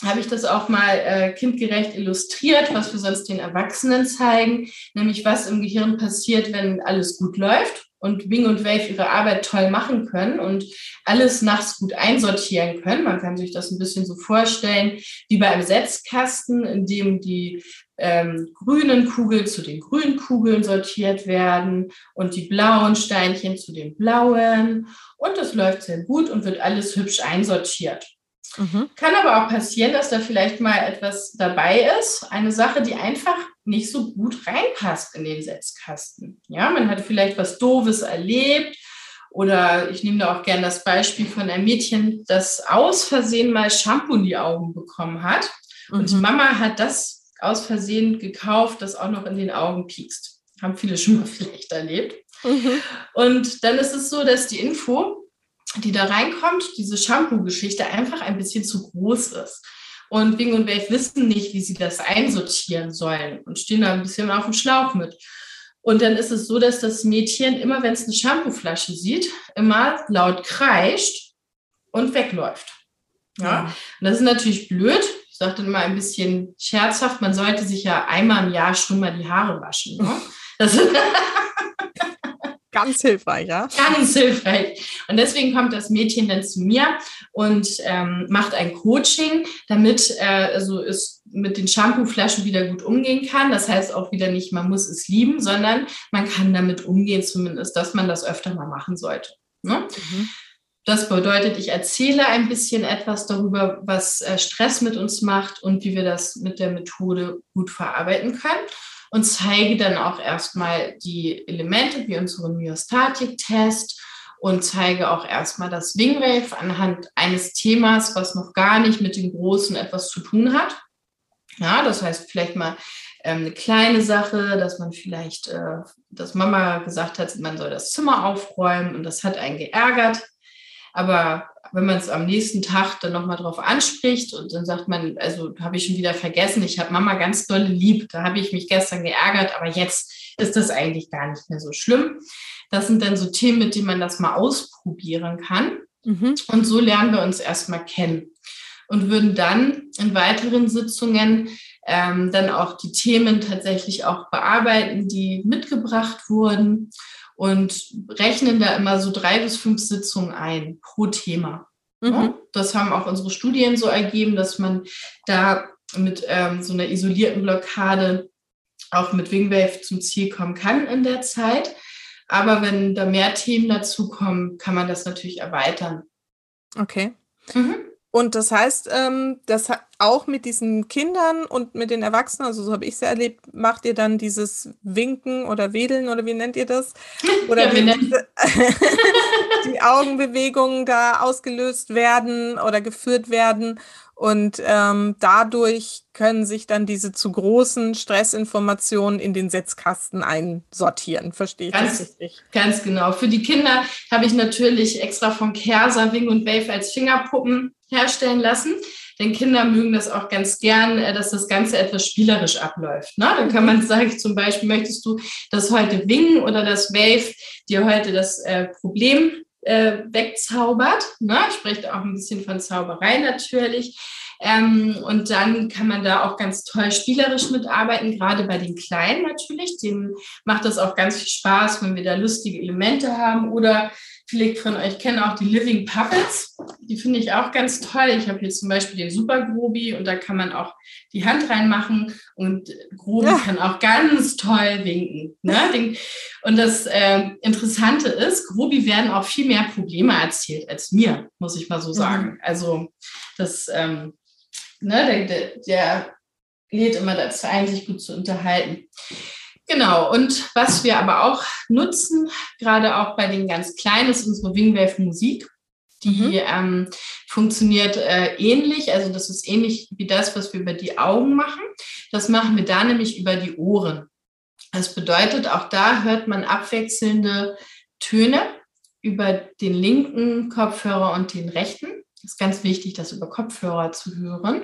habe ich das auch mal äh, kindgerecht illustriert, was wir sonst den Erwachsenen zeigen, nämlich was im Gehirn passiert, wenn alles gut läuft und Wing und Wave ihre Arbeit toll machen können und alles nachts gut einsortieren können. Man kann sich das ein bisschen so vorstellen wie bei einem Setzkasten, in dem die ähm, grünen Kugeln zu den grünen Kugeln sortiert werden und die blauen Steinchen zu den blauen. Und das läuft sehr gut und wird alles hübsch einsortiert. Mhm. Kann aber auch passieren, dass da vielleicht mal etwas dabei ist, eine Sache, die einfach nicht so gut reinpasst in den Setzkasten. Ja, man hat vielleicht was Doofes erlebt oder ich nehme da auch gerne das Beispiel von einem Mädchen, das aus Versehen mal Shampoo in die Augen bekommen hat. Mhm. Und die Mama hat das aus Versehen gekauft, das auch noch in den Augen piekst. Haben viele schon mal (laughs) vielleicht erlebt. Mhm. Und dann ist es so, dass die Info die da reinkommt, diese Shampoo-Geschichte einfach ein bisschen zu groß ist. Und Wing und Wave wissen nicht, wie sie das einsortieren sollen und stehen da ein bisschen auf dem Schlauch mit. Und dann ist es so, dass das Mädchen immer, wenn es eine Shampooflasche sieht, immer laut kreischt und wegläuft. Ja. Und das ist natürlich blöd. Ich sage dann mal ein bisschen scherzhaft, man sollte sich ja einmal im Jahr schon mal die Haare waschen. Ne? (laughs) Das Ganz hilfreich, ja? Ganz hilfreich. Und deswegen kommt das Mädchen dann zu mir und ähm, macht ein Coaching, damit äh, also es mit den Shampooflaschen wieder gut umgehen kann. Das heißt auch wieder nicht, man muss es lieben, sondern man kann damit umgehen, zumindest, dass man das öfter mal machen sollte. Ne? Mhm. Das bedeutet, ich erzähle ein bisschen etwas darüber, was äh, Stress mit uns macht und wie wir das mit der Methode gut verarbeiten können und zeige dann auch erstmal die Elemente wie unseren Myostatik-Test und zeige auch erstmal das Wingwave anhand eines Themas, was noch gar nicht mit dem Großen etwas zu tun hat. Ja, das heißt vielleicht mal ähm, eine kleine Sache, dass man vielleicht, äh, dass Mama gesagt hat, man soll das Zimmer aufräumen und das hat einen geärgert. Aber wenn man es am nächsten Tag dann nochmal drauf anspricht und dann sagt man, also habe ich schon wieder vergessen, ich habe Mama ganz dolle lieb, da habe ich mich gestern geärgert, aber jetzt ist das eigentlich gar nicht mehr so schlimm. Das sind dann so Themen, mit denen man das mal ausprobieren kann. Mhm. Und so lernen wir uns erstmal kennen und würden dann in weiteren Sitzungen ähm, dann auch die Themen tatsächlich auch bearbeiten, die mitgebracht wurden und rechnen da immer so drei bis fünf Sitzungen ein pro Thema. Mhm. Das haben auch unsere Studien so ergeben, dass man da mit ähm, so einer isolierten Blockade auch mit Wingwave zum Ziel kommen kann in der Zeit. Aber wenn da mehr Themen dazukommen, kann man das natürlich erweitern. Okay. Mhm. Und das heißt, ähm, das auch mit diesen Kindern und mit den Erwachsenen, also so habe ich es ja erlebt, macht ihr dann dieses Winken oder Wedeln oder wie nennt ihr das? (laughs) Oder ja, wie diese, (laughs) die Augenbewegungen da ausgelöst werden oder geführt werden. Und ähm, dadurch können sich dann diese zu großen Stressinformationen in den Setzkasten einsortieren. Verstehe ich ganz, das richtig? Ganz genau. Für die Kinder habe ich natürlich extra von Kerser, Wing und Wave als Fingerpuppen herstellen lassen. Denn Kinder mögen das auch ganz gern, äh, dass das Ganze etwas spielerisch abläuft. Ne? Dann kann man sagen, zum Beispiel, möchtest du das heute Wing oder das Wave dir heute das äh, Problem äh, wegzaubert? Ne? Spricht auch ein bisschen von Zauberei natürlich. Ähm, und dann kann man da auch ganz toll spielerisch mitarbeiten, gerade bei den Kleinen natürlich. Denen macht das auch ganz viel Spaß, wenn wir da lustige Elemente haben oder Viele von euch kennen auch die Living Puppets. Die finde ich auch ganz toll. Ich habe hier zum Beispiel den Super Grobi und da kann man auch die Hand reinmachen und Grobi ja. kann auch ganz toll winken. Ne? (laughs) Und das äh, Interessante ist, Grobi werden auch viel mehr Probleme erzählt als mir, muss ich mal so mhm. sagen. Mhm. Also das, ähm, ne, der, der lädt immer dazu ein, sich gut zu unterhalten. Genau, und was wir aber auch nutzen, gerade auch bei den ganz Kleinen, ist unsere Wingwave Musik. Die mhm. ähm, funktioniert äh, ähnlich, also das ist ähnlich wie das, was wir über die Augen machen. Das machen wir da nämlich über die Ohren. Das bedeutet, auch da hört man abwechselnde Töne über den linken Kopfhörer und den rechten. Das ist ganz wichtig, das über Kopfhörer zu hören.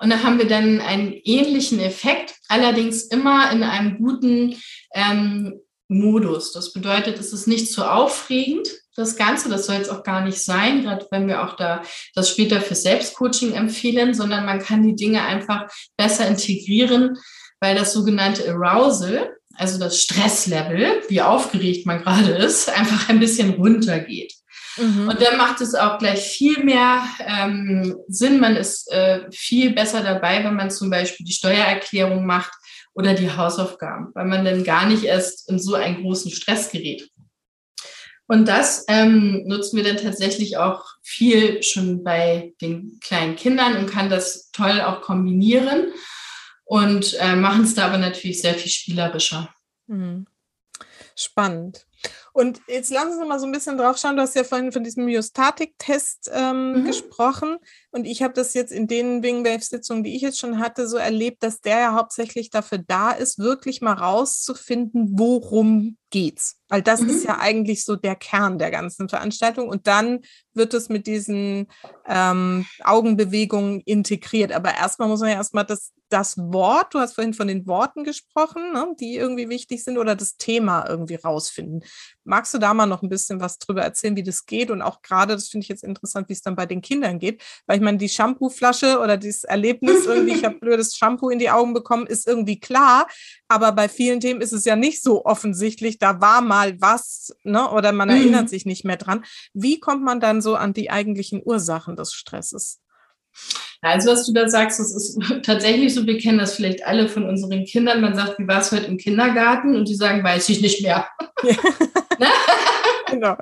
Und da haben wir dann einen ähnlichen Effekt, allerdings immer in einem guten ähm, Modus. Das bedeutet, es ist nicht zu aufregend, das Ganze. Das soll jetzt auch gar nicht sein, gerade wenn wir auch da das später für Selbstcoaching empfehlen, sondern man kann die Dinge einfach besser integrieren, weil das sogenannte Arousal, also das Stresslevel, wie aufgeregt man gerade ist, (laughs) einfach ein bisschen runtergeht. Mhm. Und dann macht es auch gleich viel mehr ähm, Sinn. Man ist äh, viel besser dabei, wenn man zum Beispiel die Steuererklärung macht oder die Hausaufgaben, weil man dann gar nicht erst in so einen großen Stress gerät. Und das ähm, nutzen wir dann tatsächlich auch viel schon bei den kleinen Kindern und kann das toll auch kombinieren und äh, machen es da aber natürlich sehr viel spielerischer. Mhm. Spannend. Und jetzt lassen Sie mal so ein bisschen drauf schauen. Du hast ja vorhin von diesem Myostatik-Test ähm, mhm. gesprochen. Und ich habe das jetzt in den Wingwave-Sitzungen, die ich jetzt schon hatte, so erlebt, dass der ja hauptsächlich dafür da ist, wirklich mal rauszufinden, worum geht's? Weil das mhm. ist ja eigentlich so der Kern der ganzen Veranstaltung. Und dann wird es mit diesen ähm, Augenbewegungen integriert. Aber erstmal muss man ja erstmal das, das Wort, du hast vorhin von den Worten gesprochen, ne, die irgendwie wichtig sind, oder das Thema irgendwie rausfinden. Magst du da mal noch ein bisschen was drüber erzählen, wie das geht? Und auch gerade, das finde ich jetzt interessant, wie es dann bei den Kindern geht. Weil ich meine, die Shampooflasche oder dieses Erlebnis irgendwie, ich habe (laughs) blödes Shampoo in die Augen bekommen, ist irgendwie klar. Aber bei vielen Themen ist es ja nicht so offensichtlich. Da war mal was, ne? oder man mhm. erinnert sich nicht mehr dran. Wie kommt man dann so an die eigentlichen Ursachen des Stresses? Also, was du da sagst, das ist (laughs) tatsächlich so, wir kennen das vielleicht alle von unseren Kindern. Man sagt, wie war es heute im Kindergarten? Und die sagen, weiß ich nicht mehr. (laughs) Ja. Ne? (laughs) Genau.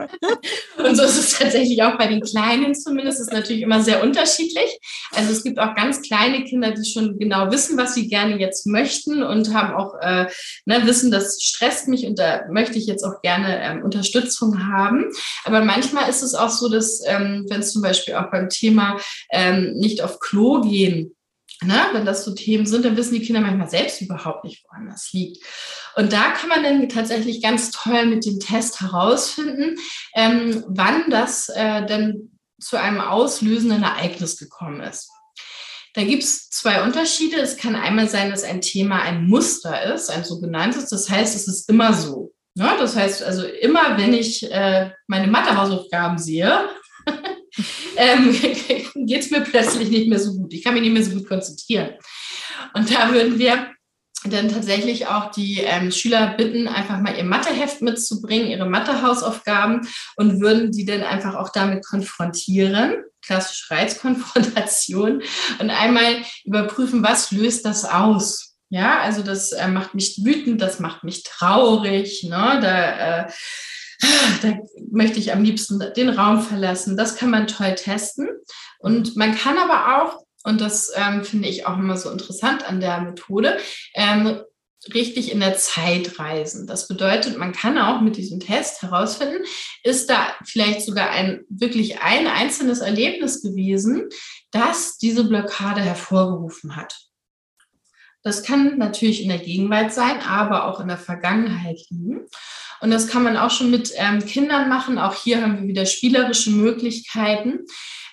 Und so ist es tatsächlich auch bei den Kleinen zumindest. Das ist natürlich immer sehr unterschiedlich. Also es gibt auch ganz kleine Kinder, die schon genau wissen, was sie gerne jetzt möchten und haben auch äh, ne, wissen, das stresst mich und da möchte ich jetzt auch gerne ähm, Unterstützung haben. Aber manchmal ist es auch so, dass ähm, wenn es zum Beispiel auch beim Thema ähm, nicht auf Klo gehen Ne, wenn das so Themen sind, dann wissen die Kinder manchmal selbst überhaupt nicht, woran das liegt. Und da kann man dann tatsächlich ganz toll mit dem Test herausfinden, ähm, wann das äh, denn zu einem auslösenden Ereignis gekommen ist. Da gibt es zwei Unterschiede. Es kann einmal sein, dass ein Thema ein Muster ist, ein sogenanntes. Das heißt, es ist immer so. Ne? Das heißt also, immer wenn ich äh, meine Mathehausaufgaben sehe, ähm, (laughs) geht es mir plötzlich nicht mehr so gut. Ich kann mich nicht mehr so gut konzentrieren. Und da würden wir dann tatsächlich auch die ähm, Schüler bitten, einfach mal ihr Matheheft mitzubringen, ihre Mathehausaufgaben und würden die dann einfach auch damit konfrontieren, klassische Reizkonfrontation und einmal überprüfen, was löst das aus. Ja, also das äh, macht mich wütend, das macht mich traurig, ne? da äh, da möchte ich am liebsten den Raum verlassen. Das kann man toll testen. Und man kann aber auch, und das ähm, finde ich auch immer so interessant an der Methode, ähm, richtig in der Zeit reisen. Das bedeutet, man kann auch mit diesem Test herausfinden, ist da vielleicht sogar ein wirklich ein einzelnes Erlebnis gewesen, das diese Blockade hervorgerufen hat. Das kann natürlich in der Gegenwart sein, aber auch in der Vergangenheit liegen. Und das kann man auch schon mit ähm, Kindern machen. Auch hier haben wir wieder spielerische Möglichkeiten.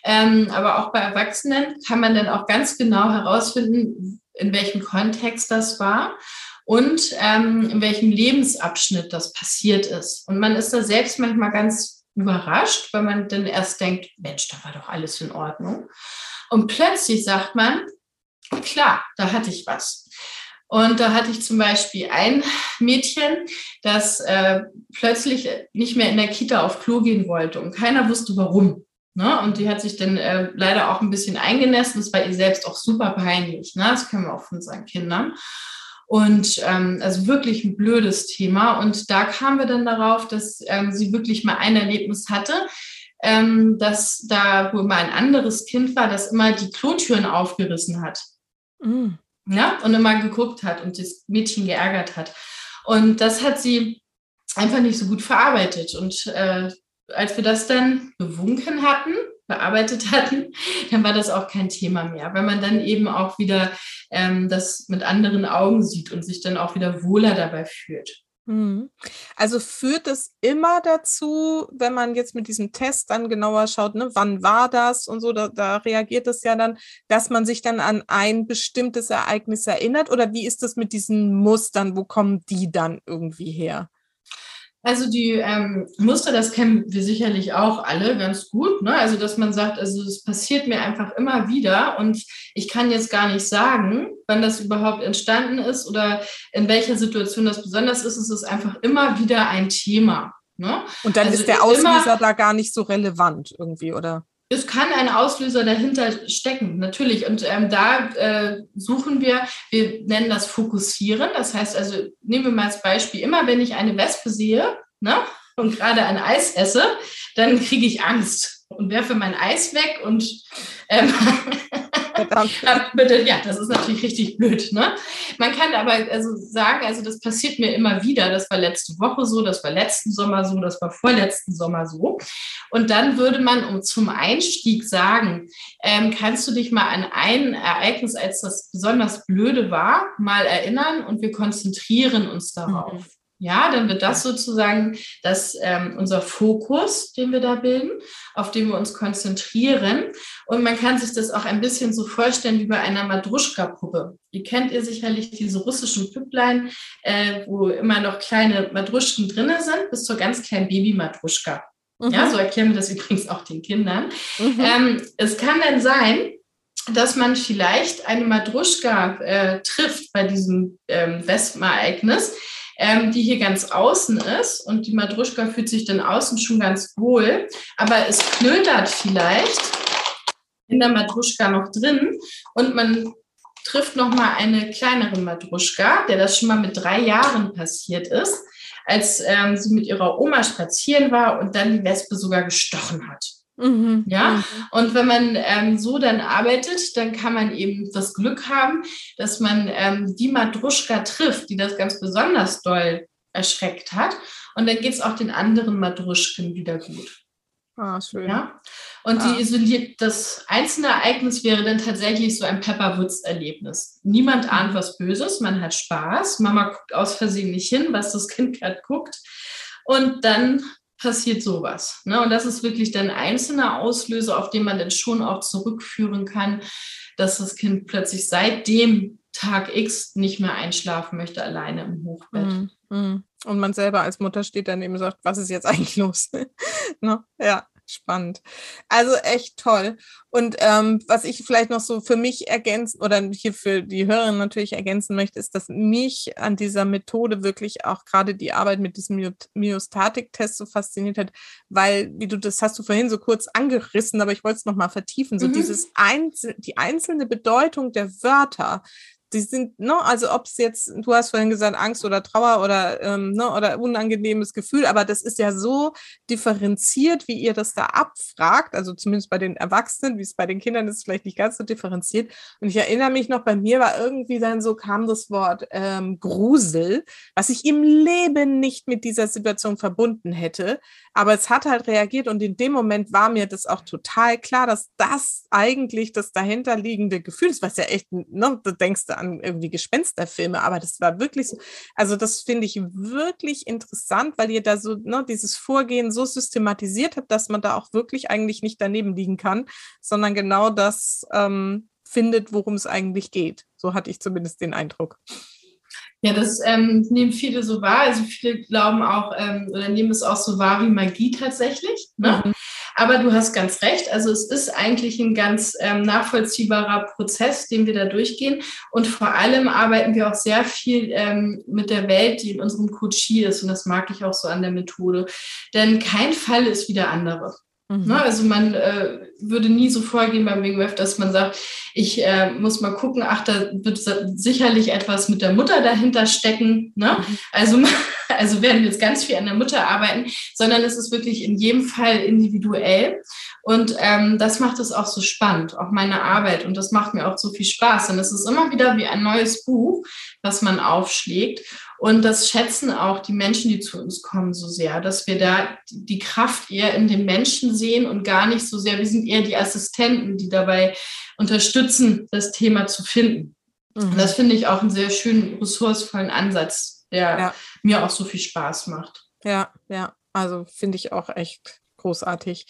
Ähm, aber auch bei Erwachsenen kann man dann auch ganz genau herausfinden, in welchem Kontext das war und ähm, in welchem Lebensabschnitt das passiert ist. Und man ist da selbst manchmal ganz überrascht, weil man dann erst denkt, Mensch, da war doch alles in Ordnung. Und plötzlich sagt man, klar, da hatte ich was. Und da hatte ich zum Beispiel ein Mädchen, das äh, plötzlich nicht mehr in der Kita auf Klo gehen wollte und keiner wusste warum. Ne? Und die hat sich dann äh, leider auch ein bisschen eingenässt. Das war ihr selbst auch super peinlich. Ne? Das können wir auch von unseren Kindern. Und ähm, also wirklich ein blödes Thema. Und da kamen wir dann darauf, dass ähm, sie wirklich mal ein Erlebnis hatte, ähm, dass da wohl mal ein anderes Kind war, das immer die Klotüren aufgerissen hat. Mm ja, und immer geguckt hat und das Mädchen geärgert hat. Und das hat sie einfach nicht so gut verarbeitet. Und äh, als wir das dann bewunken hatten, bearbeitet hatten, (laughs) dann war das auch kein Thema mehr, weil man dann eben auch wieder ähm, das mit anderen Augen sieht und sich dann auch wieder wohler dabei fühlt. Mhm. Also führt es immer dazu, wenn man jetzt mit diesem Test dann genauer schaut, ne, wann war das und so, da, da reagiert es ja dann, dass man sich dann an ein bestimmtes Ereignis erinnert? Oder wie ist das mit diesen Mustern? Wo kommen die dann irgendwie her? Also die ähm, Muster, das kennen wir sicherlich auch alle ganz gut. Ne? Also dass man sagt, also es passiert mir einfach immer wieder und ich kann jetzt gar nicht sagen, wann das überhaupt entstanden ist oder in welcher Situation das besonders ist. Es ist einfach immer wieder ein Thema. Ne? Und dann also ist der Auslöser da gar nicht so relevant irgendwie, oder? Es kann ein Auslöser dahinter stecken, natürlich. Und ähm, da äh, suchen wir, wir nennen das Fokussieren. Das heißt also, nehmen wir mal als Beispiel, immer wenn ich eine Wespe sehe ne, und gerade ein Eis esse, dann kriege ich Angst und werfe mein Eis weg und ähm, (laughs) (laughs) bitte, ja, das ist natürlich richtig blöd. Ne? Man kann aber also sagen, also das passiert mir immer wieder. Das war letzte Woche so, das war letzten Sommer so, das war vorletzten Sommer so. Und dann würde man um zum Einstieg sagen, ähm, kannst du dich mal an ein Ereignis, als das besonders blöde war, mal erinnern und wir konzentrieren uns darauf. Mhm. Ja, dann wird das sozusagen das, ähm, unser Fokus, den wir da bilden, auf den wir uns konzentrieren. Und man kann sich das auch ein bisschen so vorstellen wie bei einer Madruschka-Puppe. Die kennt ihr sicherlich, diese russischen Püpplein, äh, wo immer noch kleine Madruschken drinne sind, bis zur ganz kleinen Baby-Madruschka. Mhm. Ja, so erklären wir das übrigens auch den Kindern. Mhm. Ähm, es kann dann sein, dass man vielleicht eine Madruschka äh, trifft bei diesem ähm, Wespenereignis, ähm, die hier ganz außen ist und die Madruschka fühlt sich dann außen schon ganz wohl, aber es knödert vielleicht in der Madruschka noch drin und man trifft noch mal eine kleinere Madruschka, der das schon mal mit drei Jahren passiert ist, als ähm, sie mit ihrer Oma spazieren war und dann die Wespe sogar gestochen hat. Mhm. Ja, mhm. und wenn man ähm, so dann arbeitet, dann kann man eben das Glück haben, dass man ähm, die Madruschka trifft, die das ganz besonders doll erschreckt hat. Und dann geht es auch den anderen Madruschken wieder gut. Ah, schön. Ja? Und ah. die isoliert, das einzelne Ereignis wäre dann tatsächlich so ein Pepperwoods-Erlebnis. Niemand mhm. ahnt was Böses, man hat Spaß, Mama guckt aus Versehen nicht hin, was das Kind gerade guckt. Und dann passiert sowas. Ne? Und das ist wirklich dann einzelner Auslöser, auf den man dann schon auch zurückführen kann, dass das Kind plötzlich seit dem Tag X nicht mehr einschlafen möchte, alleine im Hochbett. Mm, mm. Und man selber als Mutter steht dann eben und sagt, was ist jetzt eigentlich los? (laughs) ne? Ja spannend. Also echt toll. Und ähm, was ich vielleicht noch so für mich ergänzen oder hier für die Hörerin natürlich ergänzen möchte, ist, dass mich an dieser Methode wirklich auch gerade die Arbeit mit diesem Myostatik-Test so fasziniert hat, weil, wie du das hast du vorhin so kurz angerissen, aber ich wollte es nochmal vertiefen, so mhm. dieses Einzel die einzelne Bedeutung der Wörter, die sind, ne, also ob es jetzt, du hast vorhin gesagt, Angst oder Trauer oder, ähm, ne, oder unangenehmes Gefühl, aber das ist ja so differenziert, wie ihr das da abfragt, also zumindest bei den Erwachsenen, wie es bei den Kindern ist, vielleicht nicht ganz so differenziert. Und ich erinnere mich noch, bei mir war irgendwie dann so, kam das Wort ähm, Grusel, was ich im Leben nicht mit dieser Situation verbunden hätte, aber es hat halt reagiert und in dem Moment war mir das auch total klar, dass das eigentlich das dahinterliegende Gefühl ist, was ja echt, ne, du denkst du an irgendwie Gespensterfilme, aber das war wirklich so, also das finde ich wirklich interessant, weil ihr da so, ne, dieses Vorgehen so systematisiert habt, dass man da auch wirklich eigentlich nicht daneben liegen kann, sondern genau das ähm, findet, worum es eigentlich geht. So hatte ich zumindest den Eindruck. Ja, das ähm, nehmen viele so wahr. Also viele glauben auch ähm, oder nehmen es auch so wahr wie Magie tatsächlich. Ne? Mhm. Aber du hast ganz recht. Also es ist eigentlich ein ganz ähm, nachvollziehbarer Prozess, den wir da durchgehen. Und vor allem arbeiten wir auch sehr viel ähm, mit der Welt, die in unserem Coachie ist. Und das mag ich auch so an der Methode. Denn kein Fall ist wie der andere. Mhm. Ne, also man äh, würde nie so vorgehen beim Web, dass man sagt, ich äh, muss mal gucken, ach, da wird sicherlich etwas mit der Mutter dahinter stecken. Ne? Mhm. Also, (laughs) also werden wir jetzt ganz viel an der Mutter arbeiten, sondern es ist wirklich in jedem Fall individuell. Und ähm, das macht es auch so spannend, auch meine Arbeit. Und das macht mir auch so viel Spaß. Und es ist immer wieder wie ein neues Buch, was man aufschlägt. Und das schätzen auch die Menschen, die zu uns kommen, so sehr, dass wir da die Kraft eher in den Menschen sehen und gar nicht so sehr, wir sind eher die Assistenten, die dabei unterstützen, das Thema zu finden. Mhm. Und das finde ich auch einen sehr schönen, ressourcevollen Ansatz, der ja. mir auch so viel Spaß macht. Ja, ja, also finde ich auch echt großartig.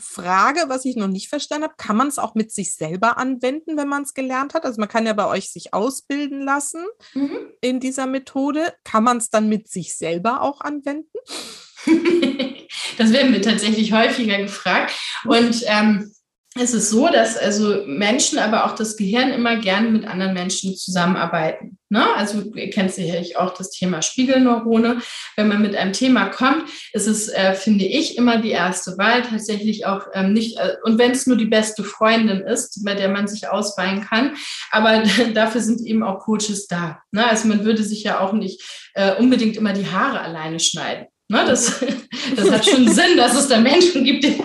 Frage, was ich noch nicht verstanden habe, kann man es auch mit sich selber anwenden, wenn man es gelernt hat? Also man kann ja bei euch sich ausbilden lassen mhm. in dieser Methode. Kann man es dann mit sich selber auch anwenden? (laughs) das werden wir tatsächlich häufiger gefragt. Und ähm, es ist so, dass also Menschen, aber auch das Gehirn immer gerne mit anderen Menschen zusammenarbeiten. Ne? Also ihr kennt sicherlich auch das Thema Spiegelneurone. Wenn man mit einem Thema kommt, ist es, äh, finde ich, immer die erste Wahl tatsächlich auch ähm, nicht, äh, und wenn es nur die beste Freundin ist, bei der man sich ausweihen kann, aber (laughs) dafür sind eben auch Coaches da. Ne? Also man würde sich ja auch nicht äh, unbedingt immer die Haare alleine schneiden. Ne? Das, (laughs) das hat schon Sinn, dass es da Menschen gibt, die,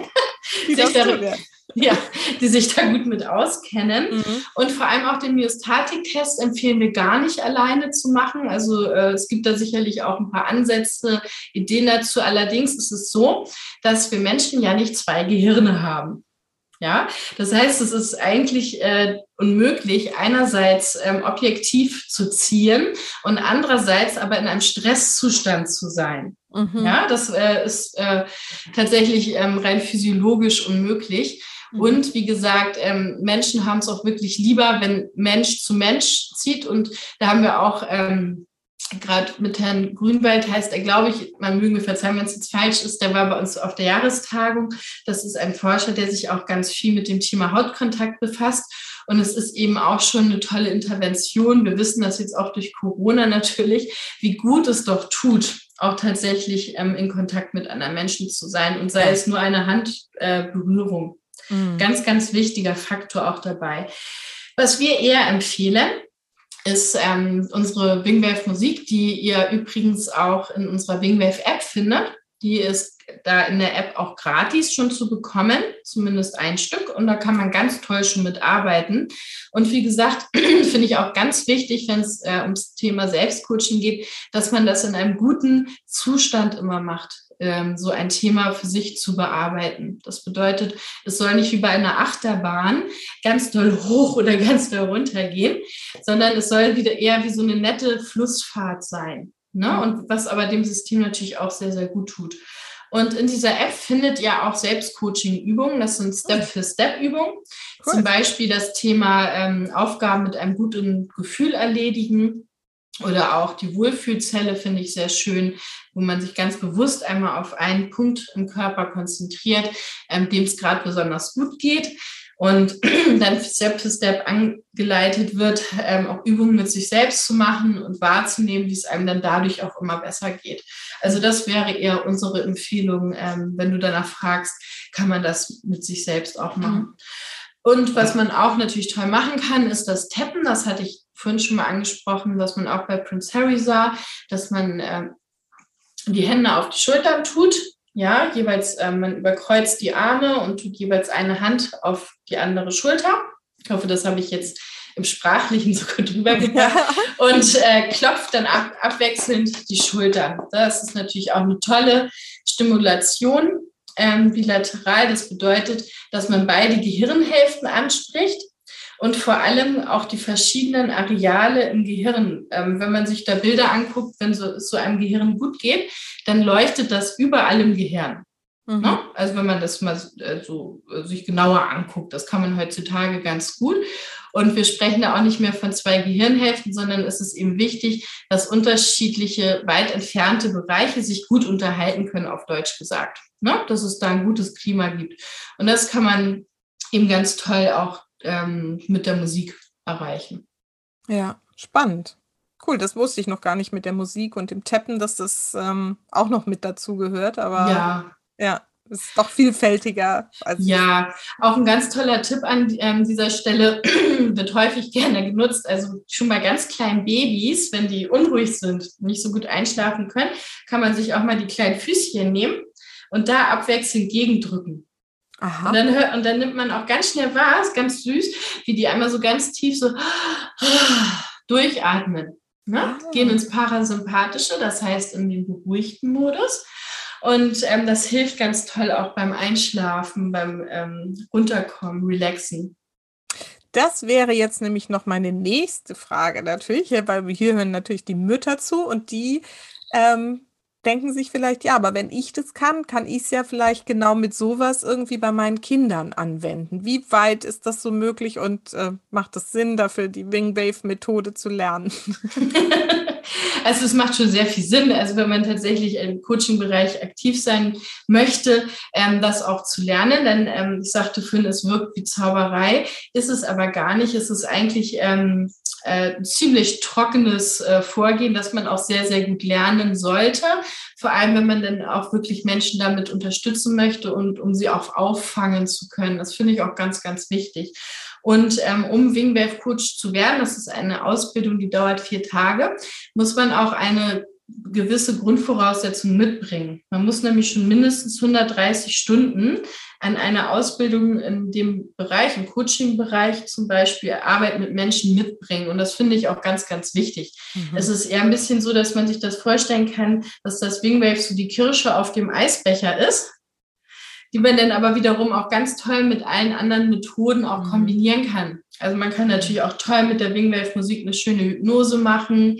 sich darin, ja, die sich da gut mit auskennen. Mhm. Und vor allem auch den Myostatik-Test empfehlen wir gar nicht alleine zu machen. Also äh, es gibt da sicherlich auch ein paar Ansätze, Ideen dazu. Allerdings ist es so, dass wir Menschen ja nicht zwei Gehirne haben. Ja, das heißt, es ist eigentlich äh, unmöglich, einerseits ähm, objektiv zu ziehen und andererseits aber in einem Stresszustand zu sein. Mhm. Ja, das äh, ist äh, tatsächlich ähm, rein physiologisch unmöglich. Mhm. Und wie gesagt, ähm, Menschen haben es auch wirklich lieber, wenn Mensch zu Mensch zieht. Und da haben wir auch ähm, gerade mit Herrn Grünwald heißt er, glaube ich, man möge mir verzeihen, wenn es jetzt falsch ist, der war bei uns auf der Jahrestagung. Das ist ein Forscher, der sich auch ganz viel mit dem Thema Hautkontakt befasst. Und es ist eben auch schon eine tolle Intervention. Wir wissen das jetzt auch durch Corona natürlich, wie gut es doch tut, auch tatsächlich ähm, in Kontakt mit anderen Menschen zu sein und sei es nur eine Handberührung. Äh, mhm. Ganz, ganz wichtiger Faktor auch dabei. Was wir eher empfehlen, ist ähm, unsere Wingwave Musik, die ihr übrigens auch in unserer Wingwave App findet. Die ist da in der App auch gratis schon zu bekommen, zumindest ein Stück. Und da kann man ganz toll schon mitarbeiten. Und wie gesagt, (clears throat) finde ich auch ganz wichtig, wenn es äh, ums Thema Selbstcoaching geht, dass man das in einem guten Zustand immer macht ähm, so ein Thema für sich zu bearbeiten. Das bedeutet, es soll nicht wie bei einer Achterbahn ganz doll hoch oder ganz doll runter gehen, sondern es soll wieder eher wie so eine nette Flussfahrt sein. Ne? Und was aber dem System natürlich auch sehr, sehr gut tut. Und in dieser App findet ihr auch Selbstcoaching-Übungen. Das sind Step-für-Step-Übungen. Cool. Zum Beispiel das Thema ähm, Aufgaben mit einem guten Gefühl erledigen oder auch die Wohlfühlzelle finde ich sehr schön, wo man sich ganz bewusst einmal auf einen Punkt im Körper konzentriert, ähm, dem es gerade besonders gut geht. Und (clears throat) dann Step für Step angeleitet wird, ähm, auch Übungen mit sich selbst zu machen und wahrzunehmen, wie es einem dann dadurch auch immer besser geht. Also das wäre eher unsere Empfehlung, ähm, wenn du danach fragst, kann man das mit sich selbst auch machen. Mhm. Und was man auch natürlich toll machen kann, ist das Tappen. Das hatte ich vorhin schon mal angesprochen, was man auch bei Prince Harry sah, dass man äh, die Hände auf die Schultern tut. Ja, jeweils, äh, man überkreuzt die Arme und tut jeweils eine Hand auf die andere Schulter. Ich hoffe, das habe ich jetzt im Sprachlichen so gut rübergebracht und äh, klopft dann ab, abwechselnd die Schultern. Das ist natürlich auch eine tolle Stimulation ähm, bilateral. Das bedeutet, dass man beide Gehirnhälften anspricht und vor allem auch die verschiedenen Areale im Gehirn. Ähm, wenn man sich da Bilder anguckt, wenn so, es so einem Gehirn gut geht, dann leuchtet das überall im Gehirn. Mhm. Ne? Also wenn man das mal äh, so äh, sich genauer anguckt, das kann man heutzutage ganz gut. Und wir sprechen da auch nicht mehr von zwei Gehirnhälften, sondern es ist eben wichtig, dass unterschiedliche, weit entfernte Bereiche sich gut unterhalten können, auf Deutsch gesagt. Ne? Dass es da ein gutes Klima gibt. Und das kann man eben ganz toll auch ähm, mit der Musik erreichen. Ja, spannend. Cool, das wusste ich noch gar nicht mit der Musik und dem Tappen, dass das ähm, auch noch mit dazu gehört, aber ja, ja ist doch vielfältiger. ja, auch ein ganz toller Tipp an ähm, dieser Stelle (clears throat) wird häufig gerne genutzt. Also schon bei ganz kleinen Babys, wenn die unruhig sind, nicht so gut einschlafen können, kann man sich auch mal die kleinen Füßchen nehmen und da abwechselnd gegendrücken. Aha. Und, dann hört, und dann nimmt man auch ganz schnell wahr, ist ganz süß, wie die einmal so ganz tief so durchatmen. Ne? Ah. Gehen ins Parasympathische, das heißt in den beruhigten Modus. Und ähm, das hilft ganz toll auch beim Einschlafen, beim ähm, Runterkommen, Relaxen. Das wäre jetzt nämlich noch meine nächste Frage natürlich, weil wir hier hören natürlich die Mütter zu und die ähm, denken sich vielleicht, ja, aber wenn ich das kann, kann ich es ja vielleicht genau mit sowas irgendwie bei meinen Kindern anwenden. Wie weit ist das so möglich und äh, macht es Sinn, dafür die Wingwave-Methode zu lernen? (laughs) also es macht schon sehr viel Sinn. Also wenn man tatsächlich im Coaching-Bereich aktiv sein möchte, ähm, das auch zu lernen. Denn ähm, ich sagte vorhin, es wirkt wie Zauberei, ist es aber gar nicht. Es ist eigentlich ähm, äh, ziemlich trockenes äh, Vorgehen, das man auch sehr, sehr gut lernen sollte. Vor allem, wenn man dann auch wirklich Menschen damit unterstützen möchte und um sie auch auffangen zu können. Das finde ich auch ganz, ganz wichtig. Und ähm, um Wingwave Coach zu werden, das ist eine Ausbildung, die dauert vier Tage, muss man auch eine gewisse Grundvoraussetzungen mitbringen. Man muss nämlich schon mindestens 130 Stunden an einer Ausbildung in dem Bereich, im Coaching-Bereich zum Beispiel, Arbeit mit Menschen mitbringen. Und das finde ich auch ganz, ganz wichtig. Mhm. Es ist eher ein bisschen so, dass man sich das vorstellen kann, dass das Wingwave so die Kirsche auf dem Eisbecher ist die man dann aber wiederum auch ganz toll mit allen anderen Methoden auch mhm. kombinieren kann. Also man kann natürlich auch toll mit der Wingwave-Musik eine schöne Hypnose machen.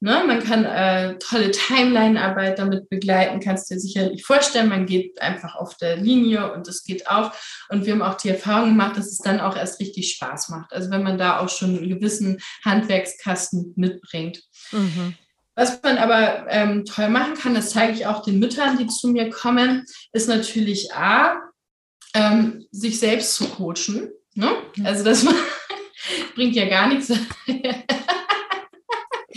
Ne? Man kann äh, tolle Timeline-Arbeit damit begleiten, kannst du dir sicherlich vorstellen. Man geht einfach auf der Linie und es geht auf. Und wir haben auch die Erfahrung gemacht, dass es dann auch erst richtig Spaß macht. Also wenn man da auch schon einen gewissen Handwerkskasten mitbringt. Mhm. Was man aber ähm, toll machen kann, das zeige ich auch den Müttern, die zu mir kommen, ist natürlich A, ähm, sich selbst zu coachen. Ne? Also das (laughs) bringt ja gar nichts.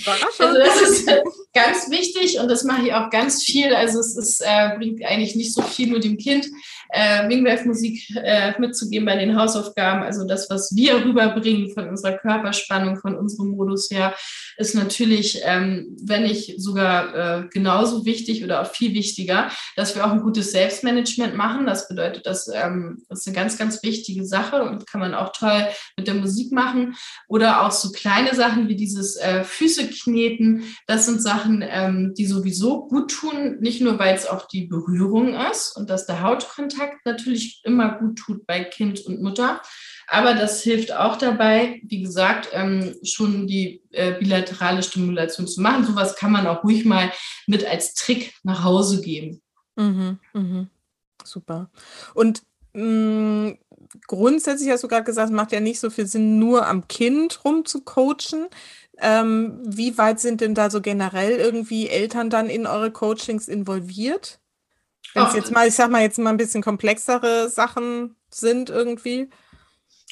Also das ist ganz wichtig und das mache ich auch ganz viel. Also es ist, äh, bringt eigentlich nicht so viel nur dem Kind äh, Wingwerf-Musik äh, mitzugeben bei den Hausaufgaben. Also das, was wir (laughs) rüberbringen von unserer Körperspannung, von unserem Modus her, ist natürlich, ähm, wenn nicht sogar äh, genauso wichtig oder auch viel wichtiger, dass wir auch ein gutes Selbstmanagement machen. Das bedeutet, dass ähm, das ist eine ganz, ganz wichtige Sache und kann man auch toll mit der Musik machen. Oder auch so kleine Sachen wie dieses äh, Füße kneten. Das sind Sachen, ähm, die sowieso gut tun, nicht nur, weil es auch die Berührung ist und dass der Hautkontakt natürlich immer gut tut bei Kind und Mutter. Aber das hilft auch dabei, wie gesagt, ähm, schon die äh, bilaterale Stimulation zu machen. Sowas kann man auch ruhig mal mit als Trick nach Hause geben. Mhm, mh. Super. Und mh, mm, grundsätzlich hast du gerade gesagt, es macht ja nicht so viel Sinn, nur am Kind rumzucoachen. Ähm, wie weit sind denn da so generell irgendwie Eltern dann in eure Coachings involviert? Wenn es jetzt mal, ich sag mal, jetzt mal ein bisschen komplexere Sachen sind irgendwie.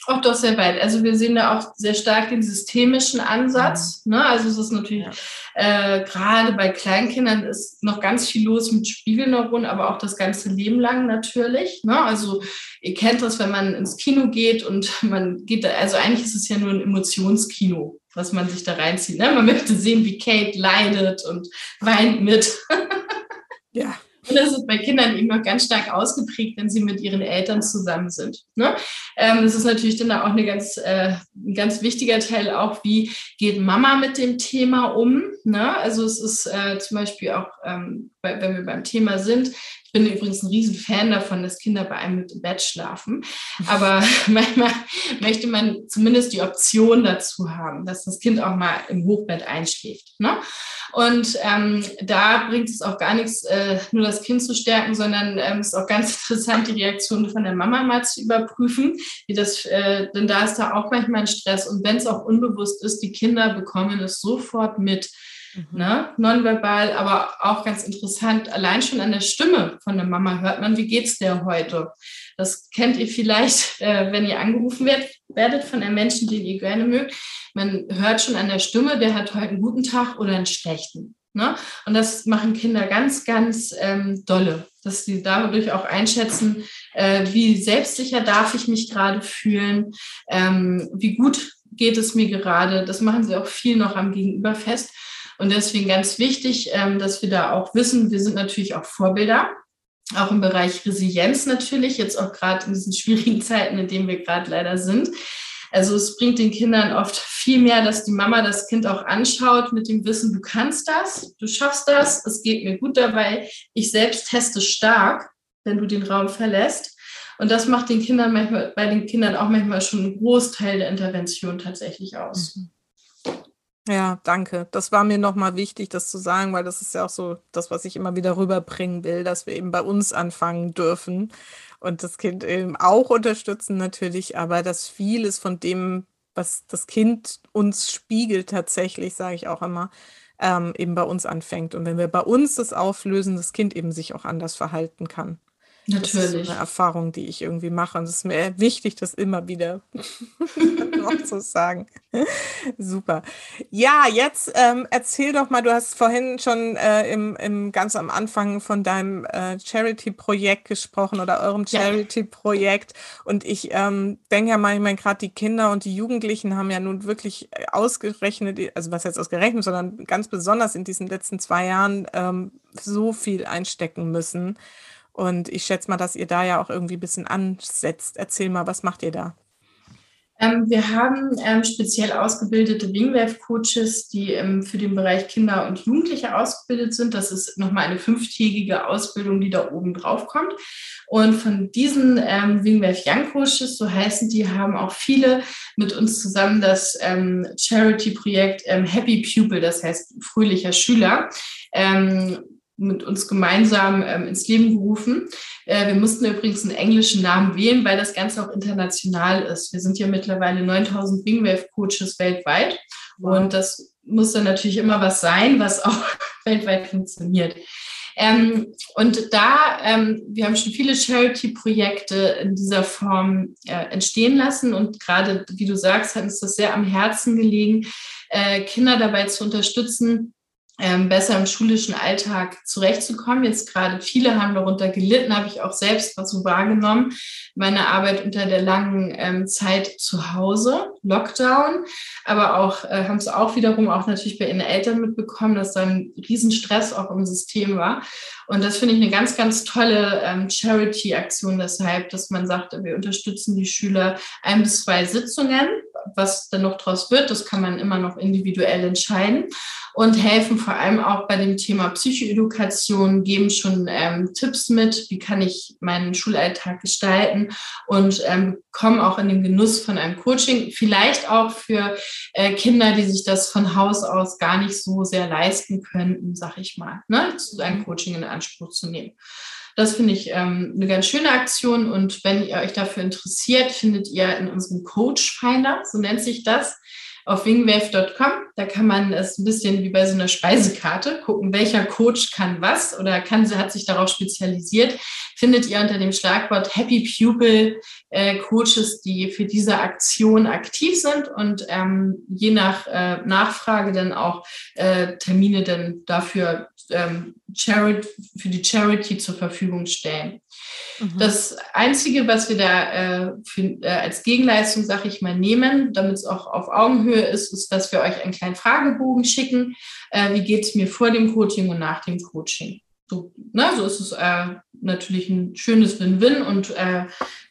Auch doch sehr weit. Also wir sehen da auch sehr stark den systemischen Ansatz. Mhm. Ne? Also es ist natürlich ja. äh, gerade bei Kleinkindern ist noch ganz viel los mit Spiegelneuronen, aber auch das ganze Leben lang natürlich. Ne? Also ihr kennt das, wenn man ins Kino geht und (laughs) man geht da, also eigentlich ist es ja nur ein Emotionskino, was man sich da reinzieht. Ne? Man möchte sehen, wie Kate leidet und weint mit. (laughs) ja. Und das ist bei Kindern eben noch ganz stark ausgeprägt, wenn sie mit ihren Eltern zusammen sind. Ne? Ähm, das ist natürlich dann auch eine ganz, äh, ein ganz wichtiger Teil, auch wie geht Mama mit dem Thema um. Ne? Also es ist äh, zum Beispiel auch, ähm, bei, wenn wir beim Thema sind, ich bin übrigens ein riesen Fan davon, dass Kinder bei einem mit im Bett schlafen. Aber (laughs) manchmal möchte man zumindest die Option dazu haben, dass das Kind auch mal im Hochbett einschläft. Ne? Und ähm, da bringt es auch gar nichts, äh, nur das Kind zu stärken, sondern ähm, es ist auch ganz (laughs) interessant, die Reaktion von der Mama mal zu überprüfen, wie das, äh, denn da ist da auch manchmal ein Stress. Und wenn es auch unbewusst ist, die Kinder bekommen es sofort mit. Mhm. Ne? Nonverbal, aber auch ganz interessant, allein schon an der Stimme von der Mama hört man, wie geht's dir heute? Das kennt ihr vielleicht, (laughs) äh, wenn ihr angerufen werdet, werdet von einem Menschen, den ihr gerne mögt. Man hört schon an der Stimme, der hat heute einen guten Tag oder einen schlechten. Ne? Und das machen Kinder ganz, ganz ähm, dolle, dass sie dadurch auch einschätzen, äh, wie selbstsicher darf ich mich gerade fühlen, ähm, wie gut geht es mir gerade. Das machen sie auch viel noch am Gegenüber fest. Und deswegen ganz wichtig, ähm, dass wir da auch wissen, wir sind natürlich auch Vorbilder, auch im Bereich Resilienz natürlich, jetzt auch gerade in diesen schwierigen (laughs) Zeiten, in denen wir gerade leider sind. Also es bringt den Kindern oft viel mehr, dass die Mama das Kind auch anschaut mit dem Wissen, du kannst das, du schaffst das, es geht mir gut dabei. Ich selbst teste stark, wenn du den Raum verlässt. Und das macht den Kindern manchmal, bei den Kindern auch manchmal schon einen Großteil der Intervention tatsächlich aus. Mhm. Ja, danke. Das war mir nochmal wichtig, das zu sagen, weil das ist ja auch so das, was ich immer wieder rüberbringen will, dass wir eben bei uns anfangen dürfen und das Kind eben auch unterstützen natürlich, aber dass vieles von dem, was das Kind uns spiegelt, tatsächlich, sage ich auch immer, ähm, eben bei uns anfängt. Und wenn wir bei uns das auflösen, das Kind eben sich auch anders verhalten kann. Natürlich. Das ist so eine Erfahrung, die ich irgendwie mache. Und es ist mir wichtig, das immer wieder (laughs) noch zu sagen. Super. Ja, jetzt ähm, erzähl doch mal, du hast vorhin schon äh, im, im ganz am Anfang von deinem äh, Charity-Projekt gesprochen oder eurem Charity-Projekt. Und ich ähm, denke ja manchmal, gerade die Kinder und die Jugendlichen haben ja nun wirklich ausgerechnet, also was jetzt ausgerechnet, sondern ganz besonders in diesen letzten zwei Jahren ähm, so viel einstecken müssen. Und ich schätze mal, dass ihr da ja auch irgendwie ein bisschen ansetzt. Erzähl mal, was macht ihr da? Ähm, wir haben ähm, speziell ausgebildete Wingwave-Coaches, die ähm, für den Bereich Kinder und Jugendliche ausgebildet sind. Das ist nochmal eine fünftägige Ausbildung, die da oben drauf kommt. Und von diesen Wingwave Young Coaches, so heißen die, haben auch viele mit uns zusammen das Charity-Projekt Happy Pupil, das heißt fröhlicher Schüler mit uns gemeinsam ähm, ins Leben gerufen. Äh, wir mussten übrigens einen englischen Namen wählen, weil das Ganze auch international ist. Wir sind ja mittlerweile 9000 Wingwave-Coaches weltweit. Und das muss dann natürlich immer was sein, was auch (laughs) weltweit funktioniert. Ähm, und da, ähm, wir haben schon viele Charity-Projekte in dieser Form äh, entstehen lassen und gerade, wie du sagst, hat uns das sehr am Herzen gelegen, äh, Kinder dabei zu unterstützen, ähm, besser im schulischen Alltag zurechtzukommen. Jetzt gerade viele haben darunter gelitten, habe ich auch selbst was so wahrgenommen. Meine Arbeit unter der langen ähm, Zeit zu Hause, Lockdown, aber auch äh, haben es auch wiederum auch natürlich bei ihren Eltern mitbekommen, dass da ein Riesenstress auch im System war. Und das finde ich eine ganz, ganz tolle ähm, Charity-Aktion deshalb, dass man sagt, wir unterstützen die Schüler ein bis zwei Sitzungen. Was dann noch draus wird, das kann man immer noch individuell entscheiden. Und helfen vor allem auch bei dem Thema Psychoedukation, geben schon ähm, Tipps mit, wie kann ich meinen Schulalltag gestalten und ähm, kommen auch in den Genuss von einem Coaching, vielleicht auch für äh, Kinder, die sich das von Haus aus gar nicht so sehr leisten könnten, sag ich mal, ne, ein Coaching in Anspruch zu nehmen. Das finde ich ähm, eine ganz schöne Aktion und wenn ihr euch dafür interessiert, findet ihr in unserem Coach Finder, so nennt sich das, auf wingwave.com. Da kann man es ein bisschen wie bei so einer Speisekarte gucken, welcher Coach kann was oder kann, hat sich darauf spezialisiert. Findet ihr unter dem Schlagwort Happy Pupil äh, Coaches, die für diese Aktion aktiv sind und ähm, je nach äh, Nachfrage dann auch äh, Termine dann dafür ähm, Charity, für die Charity zur Verfügung stellen. Mhm. Das Einzige, was wir da äh, für, äh, als Gegenleistung, sag ich mal, nehmen, damit es auch auf Augenhöhe ist, ist, dass wir euch einen kleinen Fragebogen schicken. Äh, wie geht es mir vor dem Coaching und nach dem Coaching? So, ne, so ist es äh, natürlich ein schönes Win-Win und äh,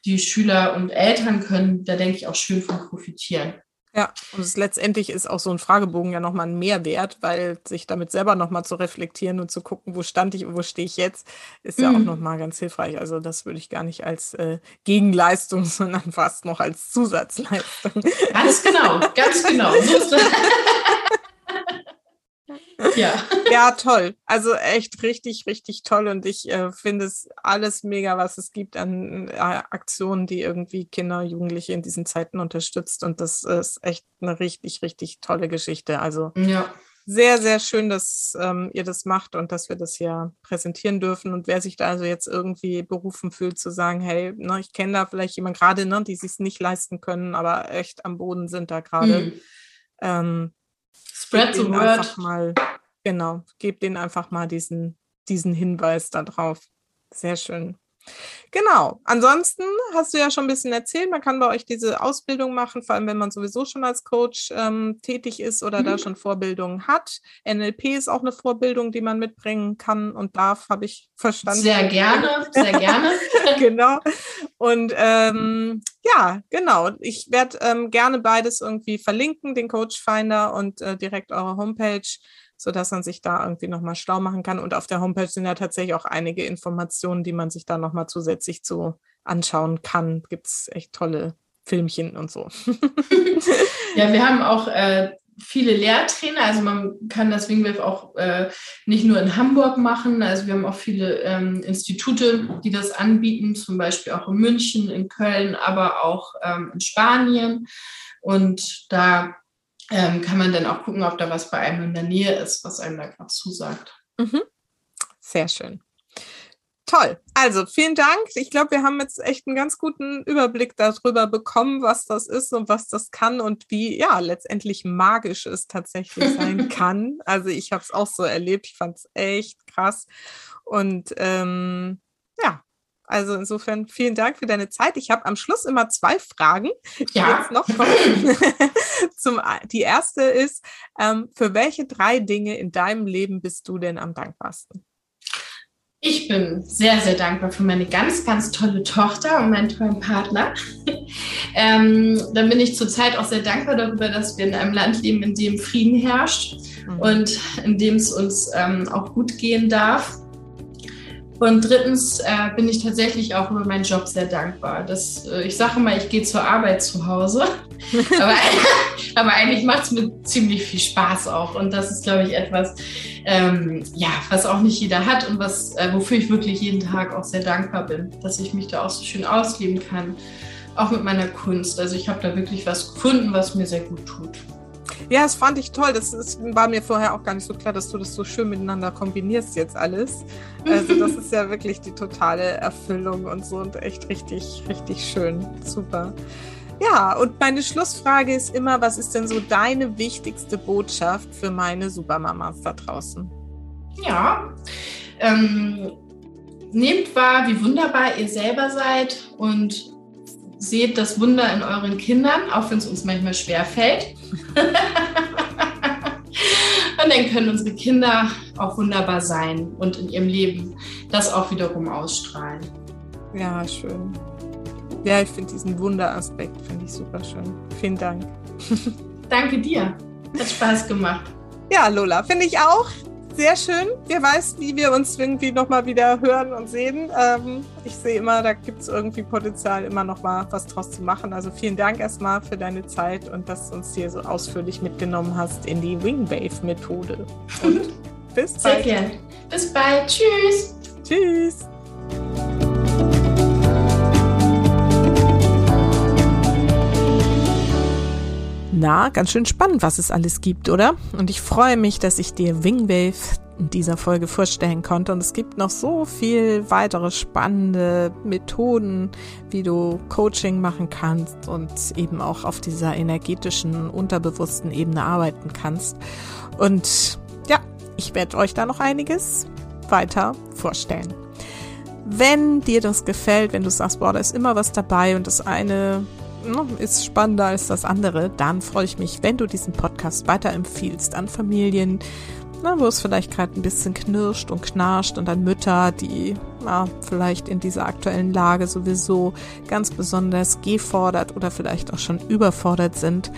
die Schüler und Eltern können da, denke ich, auch schön von profitieren. Ja, und es letztendlich ist auch so ein Fragebogen ja nochmal ein Mehrwert, weil sich damit selber nochmal zu reflektieren und zu gucken, wo stand ich und wo stehe ich jetzt, ist ja mhm. auch nochmal ganz hilfreich. Also das würde ich gar nicht als äh, Gegenleistung, (laughs) sondern fast noch als Zusatzleistung. Ganz genau, ganz genau. (laughs) (laughs) Ja. (laughs) ja, toll. Also echt richtig, richtig toll. Und ich äh, finde es alles mega, was es gibt an äh, Aktionen, die irgendwie Kinder, Jugendliche in diesen Zeiten unterstützt. Und das ist echt eine richtig, richtig tolle Geschichte. Also ja. sehr, sehr schön, dass ähm, ihr das macht und dass wir das hier präsentieren dürfen. Und wer sich da also jetzt irgendwie berufen fühlt, zu sagen, hey, ne, ich kenne da vielleicht jemand gerade, ne, die sich nicht leisten können, aber echt am Boden sind da gerade. Mhm. Ähm, Spread the word. Mal, genau, gebt denen einfach mal diesen, diesen Hinweis darauf. Sehr schön. Genau. Ansonsten hast du ja schon ein bisschen erzählt, man kann bei euch diese Ausbildung machen, vor allem wenn man sowieso schon als Coach ähm, tätig ist oder mhm. da schon Vorbildungen hat. NLP ist auch eine Vorbildung, die man mitbringen kann und darf, habe ich verstanden. Sehr gerne, sehr gerne. (laughs) genau. Und ähm, ja, genau. Ich werde ähm, gerne beides irgendwie verlinken, den Coach Finder und äh, direkt eure Homepage sodass man sich da irgendwie nochmal schlau machen kann. Und auf der Homepage sind ja tatsächlich auch einige Informationen, die man sich da nochmal zusätzlich zu anschauen kann. Gibt es echt tolle Filmchen und so. (laughs) ja, wir haben auch äh, viele Lehrtrainer, also man kann das Wingwave auch äh, nicht nur in Hamburg machen, also wir haben auch viele ähm, Institute, die das anbieten, zum Beispiel auch in München, in Köln, aber auch ähm, in Spanien. Und da ähm, kann man dann auch gucken, ob da was bei einem in der Nähe ist, was einem da gerade zusagt. Mhm. Sehr schön. Toll. Also vielen Dank. Ich glaube, wir haben jetzt echt einen ganz guten Überblick darüber bekommen, was das ist und was das kann und wie ja letztendlich magisch es tatsächlich sein (laughs) kann. Also ich habe es auch so erlebt. Ich fand es echt krass. Und ähm, ja, also insofern vielen Dank für deine Zeit. Ich habe am Schluss immer zwei Fragen, die ja. jetzt noch. (laughs) Zum, die erste ist, ähm, für welche drei Dinge in deinem Leben bist du denn am dankbarsten? Ich bin sehr, sehr dankbar für meine ganz, ganz tolle Tochter und meinen tollen Partner. (laughs) ähm, dann bin ich zurzeit auch sehr dankbar darüber, dass wir in einem Land leben, in dem Frieden herrscht mhm. und in dem es uns ähm, auch gut gehen darf. Und drittens äh, bin ich tatsächlich auch über meinen Job sehr dankbar. Das, äh, ich sage mal, ich gehe zur Arbeit zu Hause, (laughs) aber, aber, eigentlich macht es mir ziemlich viel Spaß auch. Und das ist, glaube ich, etwas, ähm, ja, was auch nicht jeder hat und was, äh, wofür ich wirklich jeden Tag auch sehr dankbar bin, dass ich mich da auch so schön ausleben kann, auch mit meiner Kunst. Also ich habe da wirklich was gefunden, was mir sehr gut tut. Ja, das fand ich toll. Das ist, war mir vorher auch gar nicht so klar, dass du das so schön miteinander kombinierst jetzt alles. Also das (laughs) ist ja wirklich die totale Erfüllung und so und echt richtig, richtig schön. Super. Ja, und meine Schlussfrage ist immer, was ist denn so deine wichtigste Botschaft für meine Supermamas da draußen? Ja, ähm, nehmt wahr, wie wunderbar ihr selber seid und seht das Wunder in euren Kindern, auch wenn es uns manchmal schwer fällt. (laughs) und dann können unsere Kinder auch wunderbar sein und in ihrem Leben das auch wiederum ausstrahlen. Ja, schön. Ja, ich finde diesen Wunderaspekt finde ich super schön. Vielen Dank. (laughs) Danke dir. Hat Spaß gemacht. Ja, Lola, finde ich auch sehr schön. Wer weiß, wie wir uns irgendwie nochmal wieder hören und sehen. Ähm, ich sehe immer, da gibt es irgendwie Potenzial, immer noch mal was draus zu machen. Also vielen Dank erstmal für deine Zeit und dass du uns hier so ausführlich mitgenommen hast in die Wingwave-Methode. Und (laughs) bis bald. Sehr gern. Bis bald. Tschüss. Tschüss. Na, ganz schön spannend, was es alles gibt, oder? Und ich freue mich, dass ich dir Wingwave in dieser Folge vorstellen konnte. Und es gibt noch so viel weitere spannende Methoden, wie du Coaching machen kannst und eben auch auf dieser energetischen, unterbewussten Ebene arbeiten kannst. Und ja, ich werde euch da noch einiges weiter vorstellen. Wenn dir das gefällt, wenn du sagst, boah, da ist immer was dabei und das eine Ne, ist spannender als das andere, dann freue ich mich, wenn du diesen Podcast weiterempfiehlst an Familien, na, ne, wo es vielleicht gerade ein bisschen knirscht und knarscht und an Mütter, die ja, vielleicht in dieser aktuellen Lage sowieso ganz besonders gefordert oder vielleicht auch schon überfordert sind.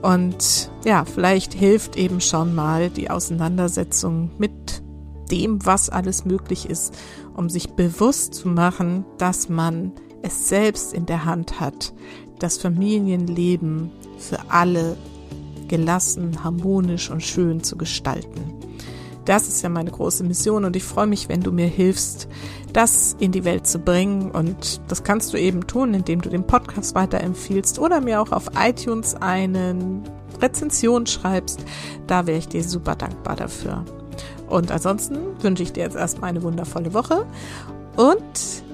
Und ja, vielleicht hilft eben schon mal die Auseinandersetzung mit dem, was alles möglich ist, um sich bewusst zu machen, dass man es selbst in der Hand hat, das Familienleben für alle gelassen, harmonisch und schön zu gestalten. Das ist ja meine große Mission und ich freue mich, wenn du mir hilfst, das in die Welt zu bringen. Und das kannst du eben tun, indem du den Podcast weiterempfiehlst oder mir auch auf iTunes eine Rezension schreibst. Da wäre ich dir super dankbar dafür. Und ansonsten wünsche ich dir jetzt erstmal eine wundervolle Woche und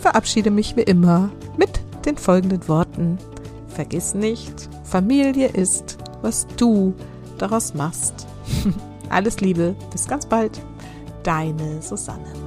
verabschiede mich wie immer mit den folgenden Worten. Vergiss nicht, Familie ist, was du daraus machst. (laughs) Alles Liebe, bis ganz bald. Deine Susanne.